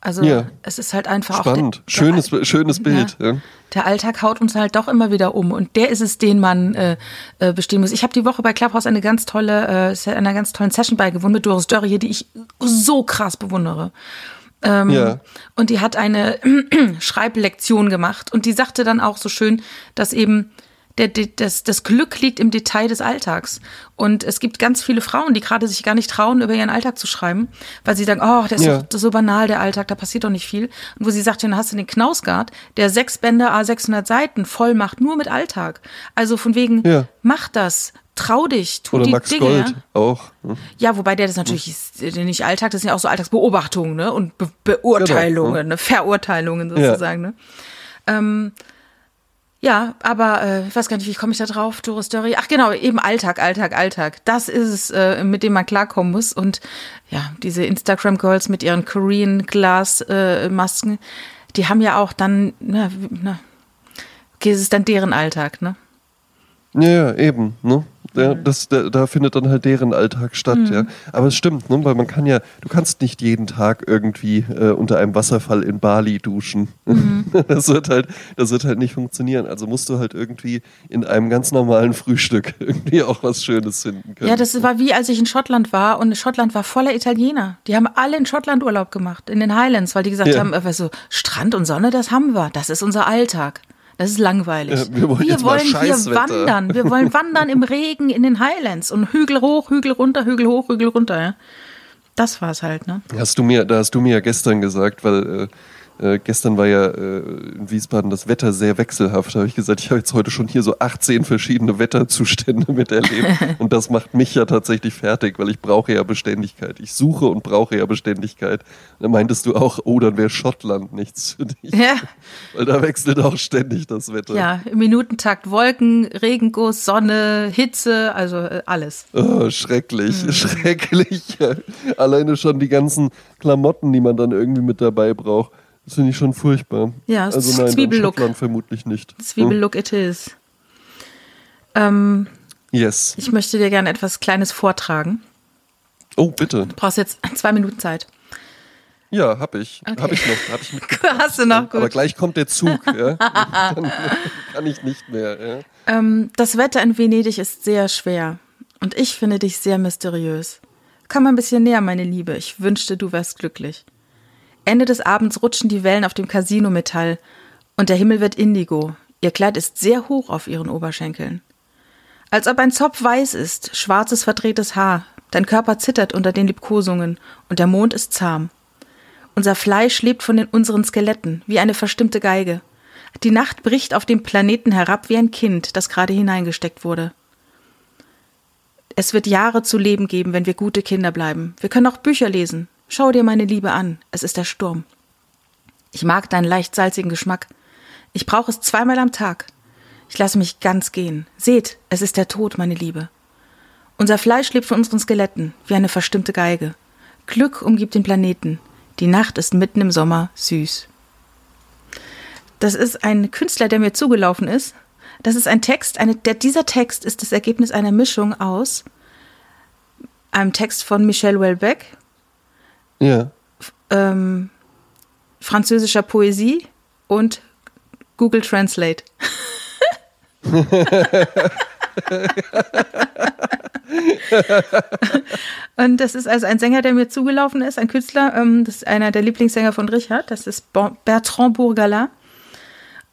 Also Ja. es ist halt einfach Spannend. auch. Der, schönes, der, schönes Bild. Ja. der Alltag haut uns halt doch immer wieder um und der ist es, den man äh, äh, bestehen muss. Ich habe die Woche bei Clubhouse eine ganz tolle, äh, einer ganz tollen Session beigewohnt mit Doris Dörrie, die ich so krass bewundere. Ähm, Ja. Und die hat eine Schreiblektion gemacht und die sagte dann auch so schön, dass eben der, der, das, das Glück liegt im Detail des Alltags. Und es gibt ganz viele Frauen, die gerade sich gar nicht trauen, über ihren Alltag zu schreiben, weil sie sagen, oh, der ist Ja. doch so banal, der Alltag, da passiert doch nicht viel. Und wo sie sagt, dann hast du den Knausgard, der sechs Bände A 600 Seiten voll macht, nur mit Alltag. Also von wegen, Ja. mach das, trau dich, tu Oder die Max Dinge. Gold auch. Hm. Ja, wobei der das natürlich äh, nicht Alltag, das sind ja auch so Alltagsbeobachtungen ne? und Be Beurteilungen, Genau, ne? Verurteilungen sozusagen. Ne? Ähm, ja, aber äh, ich weiß gar nicht, wie komme ich da drauf, Doris Dörri? Ach genau, eben Alltag, Alltag, Alltag. Das ist es, äh, mit dem man klarkommen muss. Und ja, diese Instagram-Girls mit ihren Korean-Glas-Masken, die haben ja auch dann, na, na, okay, es ist dann deren Alltag, ne? Ja, ja, eben. Ne? Ja, das, da, da findet dann halt deren Alltag statt, ja. Aber es stimmt, ne? weil man kann ja, du kannst nicht jeden Tag irgendwie äh, unter einem Wasserfall in Bali duschen. Das wird halt, das wird halt nicht funktionieren. Also musst du halt irgendwie in einem ganz normalen Frühstück irgendwie auch was Schönes finden können. Ja, das war wie als ich in Schottland war und Schottland war voller Italiener. Die haben alle in Schottland Urlaub gemacht, in den Highlands, weil die gesagt Ja. haben, äh, so Strand und Sonne, das haben wir. Das ist unser Alltag. Das ist langweilig. Ja, wir wollen mal wollen hier wandern. Wir wollen wandern im Regen in den Highlands und Hügel hoch, Hügel runter, Hügel hoch, Hügel runter. Ja. Das war's halt, ne? Hast du mir, da hast du mir ja gestern gesagt, weil äh, äh, gestern war ja äh, in Wiesbaden das Wetter sehr wechselhaft. Da habe ich gesagt, ich habe jetzt heute schon hier so 18 verschiedene Wetterzustände miterlebt. und das macht mich ja tatsächlich fertig, weil ich brauche ja Beständigkeit. Ich suche und brauche ja Beständigkeit. Und dann meintest du auch, oh, dann wäre Schottland nichts für dich. Ja. Weil da wechselt auch ständig das Wetter. Ja, im Minutentakt Wolken, Regenguss, Sonne, Hitze, also äh, alles. Oh, schrecklich, Mhm. schrecklich. Alleine schon die ganzen Klamotten, die man dann irgendwie mit dabei braucht. Das finde ich schon furchtbar. Ja, also ist nein, in Zwiebellook. Vermutlich nicht. Zwiebellook it is. Ähm, Hm? Yes. ich möchte dir gerne etwas Kleines vortragen. Oh, bitte. Du brauchst jetzt zwei Minuten Zeit. Ja, hab ich. Okay. Hab ich noch. Hab ich Hast du noch, gut. Aber gleich kommt der Zug. ja. Dann kann ich nicht mehr. Ja. Ähm, das Wetter in Venedig ist sehr schwer. Und ich finde dich sehr mysteriös. Komm mal ein bisschen näher, meine Liebe. Ich wünschte, du wärst glücklich. Ende des Abends rutschen die Wellen auf dem Casino-Metall und der Himmel wird indigo. Ihr Kleid ist sehr hoch auf ihren Oberschenkeln. Als ob ein Zopf weiß ist, schwarzes verdrehtes Haar. Dein Körper zittert unter den Liebkosungen und der Mond ist zahm. Unser Fleisch lebt von den unseren Skeletten, wie eine verstimmte Geige. Die Nacht bricht auf dem Planeten herab wie ein Kind, das gerade hineingesteckt wurde. Es wird Jahre zu leben geben, wenn wir gute Kinder bleiben. Wir können auch Bücher lesen. Schau dir meine Liebe an. Es ist der Sturm. Ich mag deinen leicht salzigen Geschmack. Ich brauche es zweimal am Tag. Ich lasse mich ganz gehen. Seht, es ist der Tod, meine Liebe. Unser Fleisch lebt von unseren Skeletten, wie eine verstimmte Geige. Glück umgibt den Planeten. Die Nacht ist mitten im Sommer süß. Das ist ein Künstler, der mir zugelaufen ist. Das ist ein Text, eine, der, dieser Text ist das Ergebnis einer Mischung aus einem Text von Michel Houellebecq, ja. ähm, französischer Poesie und Google Translate. Und das ist also ein Sänger, der mir zugelaufen ist, ein Künstler. Ähm, das ist einer der Lieblingssänger von Richard. Das ist Bertrand Bourgalat.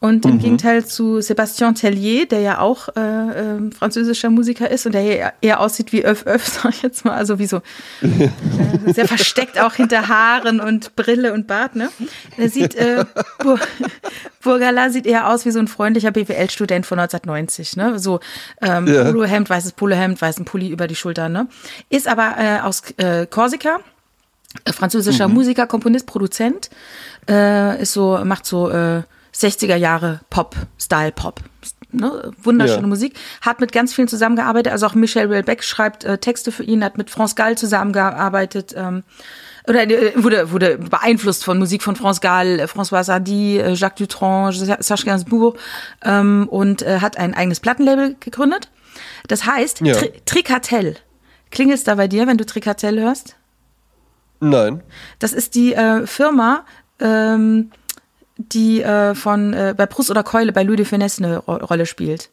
Und im Gegenteil zu Sébastien Tellier, der ja auch äh, ähm, französischer Musiker ist und der eher, eher aussieht wie Öff Öff, sag ich jetzt mal. Also wie so äh, sehr versteckt auch hinter Haaren und Brille und Bart. Ne? Er sieht, äh, Bur Bourgalat sieht eher aus wie so ein freundlicher BWL-Student von 1990. Ne? So ähm, Ja. Polohemd, weißes Polohemd, weißen Pulli über die Schultern. Ne? Ist aber äh, aus äh, Korsika äh, französischer Musiker, Komponist, Produzent, äh, ist so, macht so äh, 60er Jahre Pop, Style Pop. Ne? Wunderschöne Ja. Musik. Hat mit ganz vielen zusammengearbeitet. Also auch Michel Houellebecq schreibt äh, Texte für ihn, hat mit France Gall zusammengearbeitet. Ähm, oder äh, wurde, wurde beeinflusst von Musik von France Gall, äh, François Sardy, äh, Jacques Dutronc, Serge Gainsbourg ähm, und äh, hat ein eigenes Plattenlabel gegründet. Das heißt Ja. Tri Tricatel. Klingelt's da bei dir, wenn du Tricatel hörst? Nein. Das ist die äh, Firma, ähm, die äh, von äh, bei Brust oder Keule bei Louis de Finesse eine Ro Rolle spielt.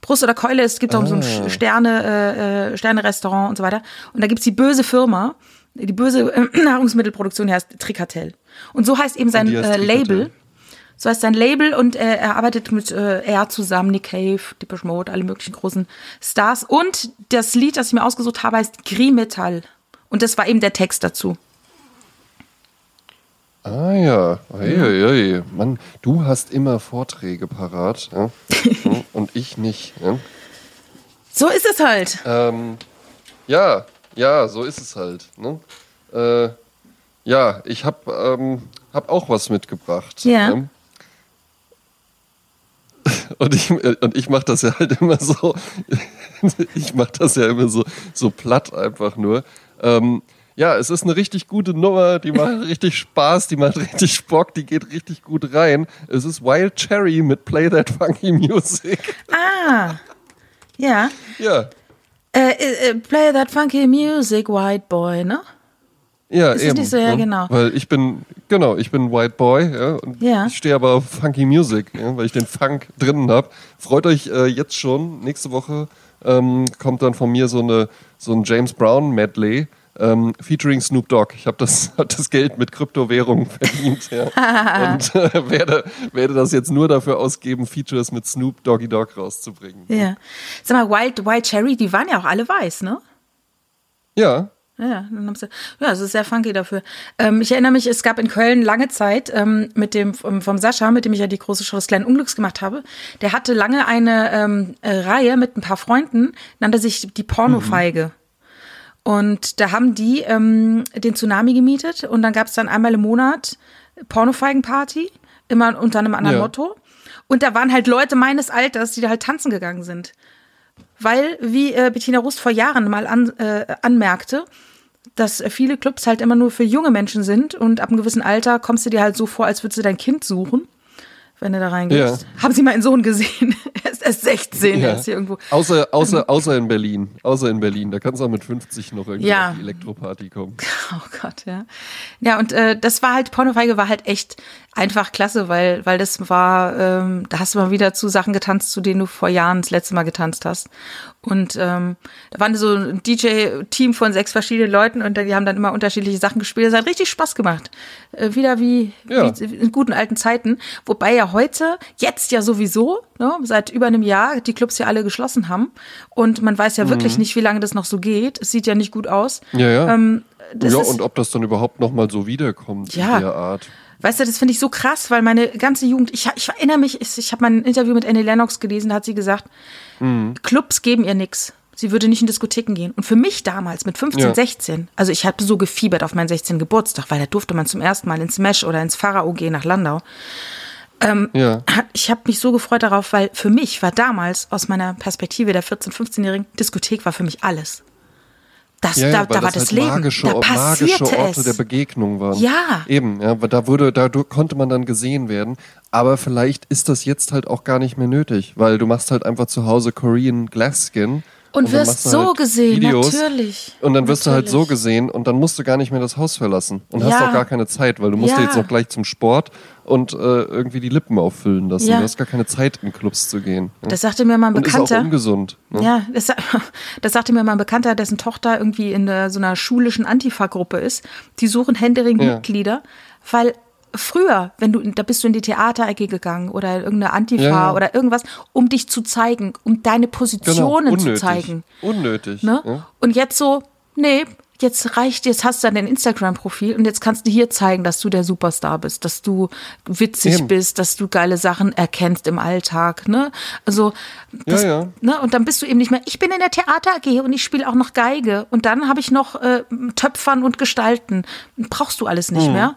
Brust oder Keule, es gibt auch so ein Ah. Sterne, äh, äh, Sterne-Restaurant und so weiter. Und da gibt's die böse Firma, die böse äh, Nahrungsmittelproduktion, die heißt Tricatel. Und so heißt eben sein äh. Label. So heißt sein Label und äh, er arbeitet mit äh, er zusammen, Nick Cave, Depeche Mode, alle möglichen großen Stars. Und das Lied, das ich mir ausgesucht habe, heißt Grimetall. Und das war eben der Text dazu. Ah ja, hey, hey, hey. Mann, du hast immer Vorträge parat ja? Und ich nicht. Ja? So ist es halt. Ähm, ja, ja, so ist es halt. Ne? Äh, ja, ich habe ähm, hab auch was mitgebracht. Ja. ne? Und ich, und ich mache das ja halt immer so, ich mache das ja immer so, so platt einfach nur. Ähm, ja, es ist eine richtig gute Nummer, die macht richtig Spaß, die macht richtig Bock, die geht richtig gut rein. Es ist Wild Cherry mit Play That Funky Music. Ah. Ja. Ja, Äh, äh, äh, play that funky music, white boy, ne? Ja, Ist eben. nicht so? Ja, ne? genau. Weil ich bin, genau, ich bin White Boy, ja, und Ja. ich stehe aber auf Funky Music, ja, weil ich den Funk drinnen habe. Freut euch äh, jetzt schon, nächste Woche ähm, kommt dann von mir so, eine, so ein James Brown Medley. Ähm, featuring Snoop Dogg. Ich habe das, hab das Geld mit Kryptowährungen verdient ja. und äh, werde, werde das jetzt nur dafür ausgeben, Features mit Snoop Doggy Dogg rauszubringen. Ja. Sag mal, Wild, Wild Cherry, die waren ja auch alle weiß, ne? Ja, Ja, dann haben sie, ja, es ist sehr funky dafür. Ähm, ich erinnere mich, es gab in Köln lange Zeit ähm, mit dem vom, vom Sascha, mit dem ich ja die große Show des kleinen Unglücks gemacht habe. Der hatte lange eine ähm, äh, Reihe mit ein paar Freunden, nannte sich die Pornofeige. Und da haben die ähm, den Tsunami gemietet und dann gab es dann einmal im Monat Pornofeigenparty, immer unter einem anderen Ja. Motto. Und da waren halt Leute meines Alters, die da halt tanzen gegangen sind. Weil, wie äh, Bettina Rust vor Jahren mal an, äh, anmerkte, dass viele Clubs halt immer nur für junge Menschen sind und ab einem gewissen Alter kommst du dir halt so vor, als würdest du dein Kind suchen, wenn du da reingehst. Haben Sie meinen Sohn gesehen? er ist erst 16, ja. er ist hier irgendwo. Außer, außer, außer in Berlin. Außer in Berlin. Da kannst du auch mit 50 noch irgendwie Ja. auf die Elektroparty kommen. Oh Gott, ja. Ja, und äh, das war halt, Pornofeige war halt echt einfach klasse, weil, weil das war, ähm, da hast du mal wieder zu Sachen getanzt, zu denen du vor Jahren das letzte Mal getanzt hast. Und ähm, da waren so ein DJ-Team von sechs verschiedenen Leuten und die haben dann immer unterschiedliche Sachen gespielt. Das hat richtig Spaß gemacht. Äh, wieder wie, Ja. wie in guten alten Zeiten. Wobei ja heute, jetzt ja sowieso, ne, seit über einem Jahr, die Clubs ja alle geschlossen haben. Und man weiß ja wirklich nicht, wie lange das noch so geht. Es sieht ja nicht gut aus. Ja, ja. Ähm, ja, und ob das dann überhaupt nochmal so wiederkommt Ja. in der Art. Weißt du, das finde ich so krass, weil meine ganze Jugend, ich, ich erinnere mich, ich, ich habe mal ein Interview mit Annie Lennox gelesen, da hat sie gesagt, Clubs geben ihr nix. Sie würde nicht in Diskotheken gehen. Und für mich damals mit 15, Ja. 16, also ich habe so gefiebert auf meinen 16. Geburtstag, weil da durfte man zum ersten Mal ins Smash oder ins Pharao gehen nach Landau. Ja. Hat- Ich habe mich so gefreut darauf, weil für mich war damals aus meiner Perspektive der 14-, 15-Jährigen, Diskothek war für mich alles. Das, Ja, da, ja, da war das halt Leben. magische, da magische passierte Orte es. der Begegnung waren. Ja. Eben, ja, da wurde, da konnte man dann gesehen werden. Aber vielleicht ist das jetzt halt auch gar nicht mehr nötig, weil du machst halt einfach zu Hause Korean Glass Skin. Und wirst so halt gesehen, Videos natürlich. Und dann wirst du halt so Natürlich. gesehen und dann musst du gar nicht mehr das Haus verlassen und hast Ja. auch gar keine Zeit, weil du musst Ja. dir jetzt noch gleich zum Sport und äh, irgendwie die Lippen auffüllen lassen. Ja. Du hast gar keine Zeit, in Clubs zu gehen. Ja. Das sagte mir mal ein und ist auch Bekannter. ungesund. Ne? Ja, das, das sagte mir mal ein Bekannter, dessen Tochter irgendwie in der, so einer schulischen Antifa-Gruppe ist. Die suchen händeringend. Mitglieder, weil früher, wenn du, da bist du in die Theaterecke gegangen oder in irgendeine Antifa Ja, ja. oder irgendwas, um dich zu zeigen, um deine Genau, Positionen unnötig. zu zeigen. Unnötig. Ne? Ja. Und jetzt so, nee, jetzt reicht, jetzt hast du dein Instagram-Profil und jetzt kannst du hier zeigen, dass du der Superstar bist, dass du witzig Eben. bist, dass du geile Sachen erkennst im Alltag, ne? Also, das, ja. Ne? Und dann bist du eben nicht mehr, ich bin in der Theater AG und ich spiele auch noch Geige und dann habe ich noch äh, Töpfern und Gestalten. Brauchst du alles nicht mehr.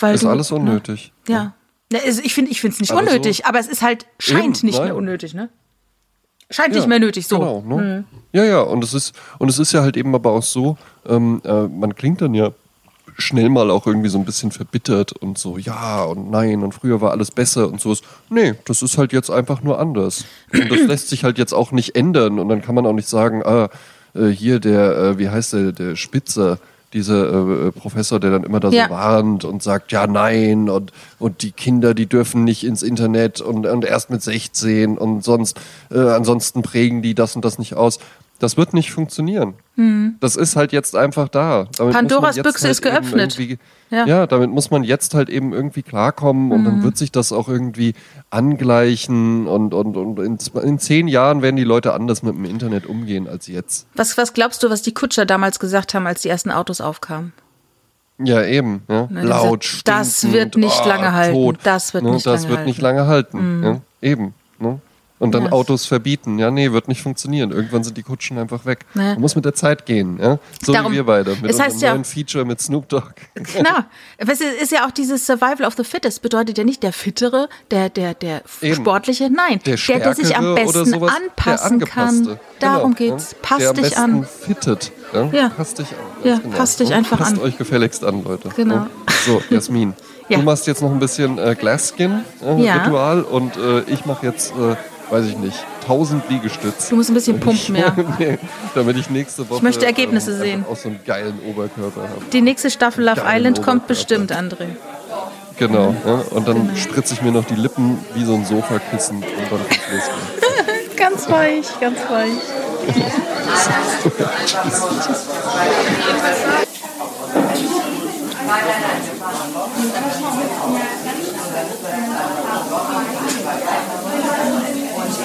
Weil Mhm. Ist du, alles unnötig. Ne? Ja. ja also ich finde es nicht Aber so- unnötig, aber es ist halt, scheint Eben, nicht nein. mehr unnötig, ne? Scheint Ja, nicht mehr nötig, so. Genau, ne? Ja, ja, und es ist, und es ist ja halt eben aber auch so, ähm, äh, man klingt dann ja schnell mal auch irgendwie so ein bisschen verbittert und so, ja und nein und früher war alles besser und so ist. Nee, das ist halt jetzt einfach nur anders. Und das lässt sich halt jetzt auch nicht ändern und dann kann man auch nicht sagen, ah, äh, hier der, äh, wie heißt der, der Spitzer, dieser äh, Professor, der dann immer da Ja. so warnt und sagt, ja, nein, und, und die Kinder, die dürfen nicht ins Internet und, und erst mit 16 und sonst, äh, ansonsten prägen die das und das nicht aus. Das wird nicht funktionieren. Das ist halt jetzt einfach da. Damit Hm. Pandoras Büchse ist eben geöffnet. Ja. Ja. damit muss man jetzt halt eben irgendwie klarkommen und dann wird sich das auch irgendwie angleichen und, und, und in, in zehn Jahren werden die Leute anders mit dem Internet umgehen als jetzt. Was, was glaubst du, was die Kutscher damals gesagt haben, als die ersten Autos aufkamen? Ja, eben. Ja. Na, die Laut, gesagt, das wird nicht oh, lange halten. Tot. Das wird ne? nicht das lange wird nicht halten. Lange halten. Ja. Eben. Und dann Ja. Autos verbieten. Ja, nee, wird nicht funktionieren. Irgendwann sind die Kutschen einfach weg. Nee. Man muss mit der Zeit gehen. Ja? So Darum- wie wir beide. Mit es unserem ja- neuen Feature mit Snoop Dogg. Genau. Es ist ja auch dieses Survival of the Fittest. Bedeutet ja nicht der Fittere, der, der, der Eben. Sportliche. Nein, Der, der, der sich am besten sowas, anpassen kann. Angepasste. Darum Genau, geht's. ja. Pass der am dich besten an. Fittet. Ja? Ja. Pass dich an. Ja, ganz pass dich einfach Passt an. euch gefälligst an, Leute. Genau. So, Jasmin. Ja. Du machst jetzt noch ein bisschen äh, Glasskin äh, Ja. Ritual und äh, ich mache jetzt, äh, weiß ich nicht, 1000 Liegestütze. Du musst ein bisschen pumpen, ja. damit ich nächste Woche. Ich möchte ähm, Ergebnisse ähm, sehen. Auch so einen geilen Oberkörper habe. Die nächste Staffel Love Island Oberkörper. kommt bestimmt, André. Genau. Ja, und dann genau. spritze ich mir noch die Lippen wie so ein Sofakissen und dann losgehen. ganz weich, ganz weich. Tschüss.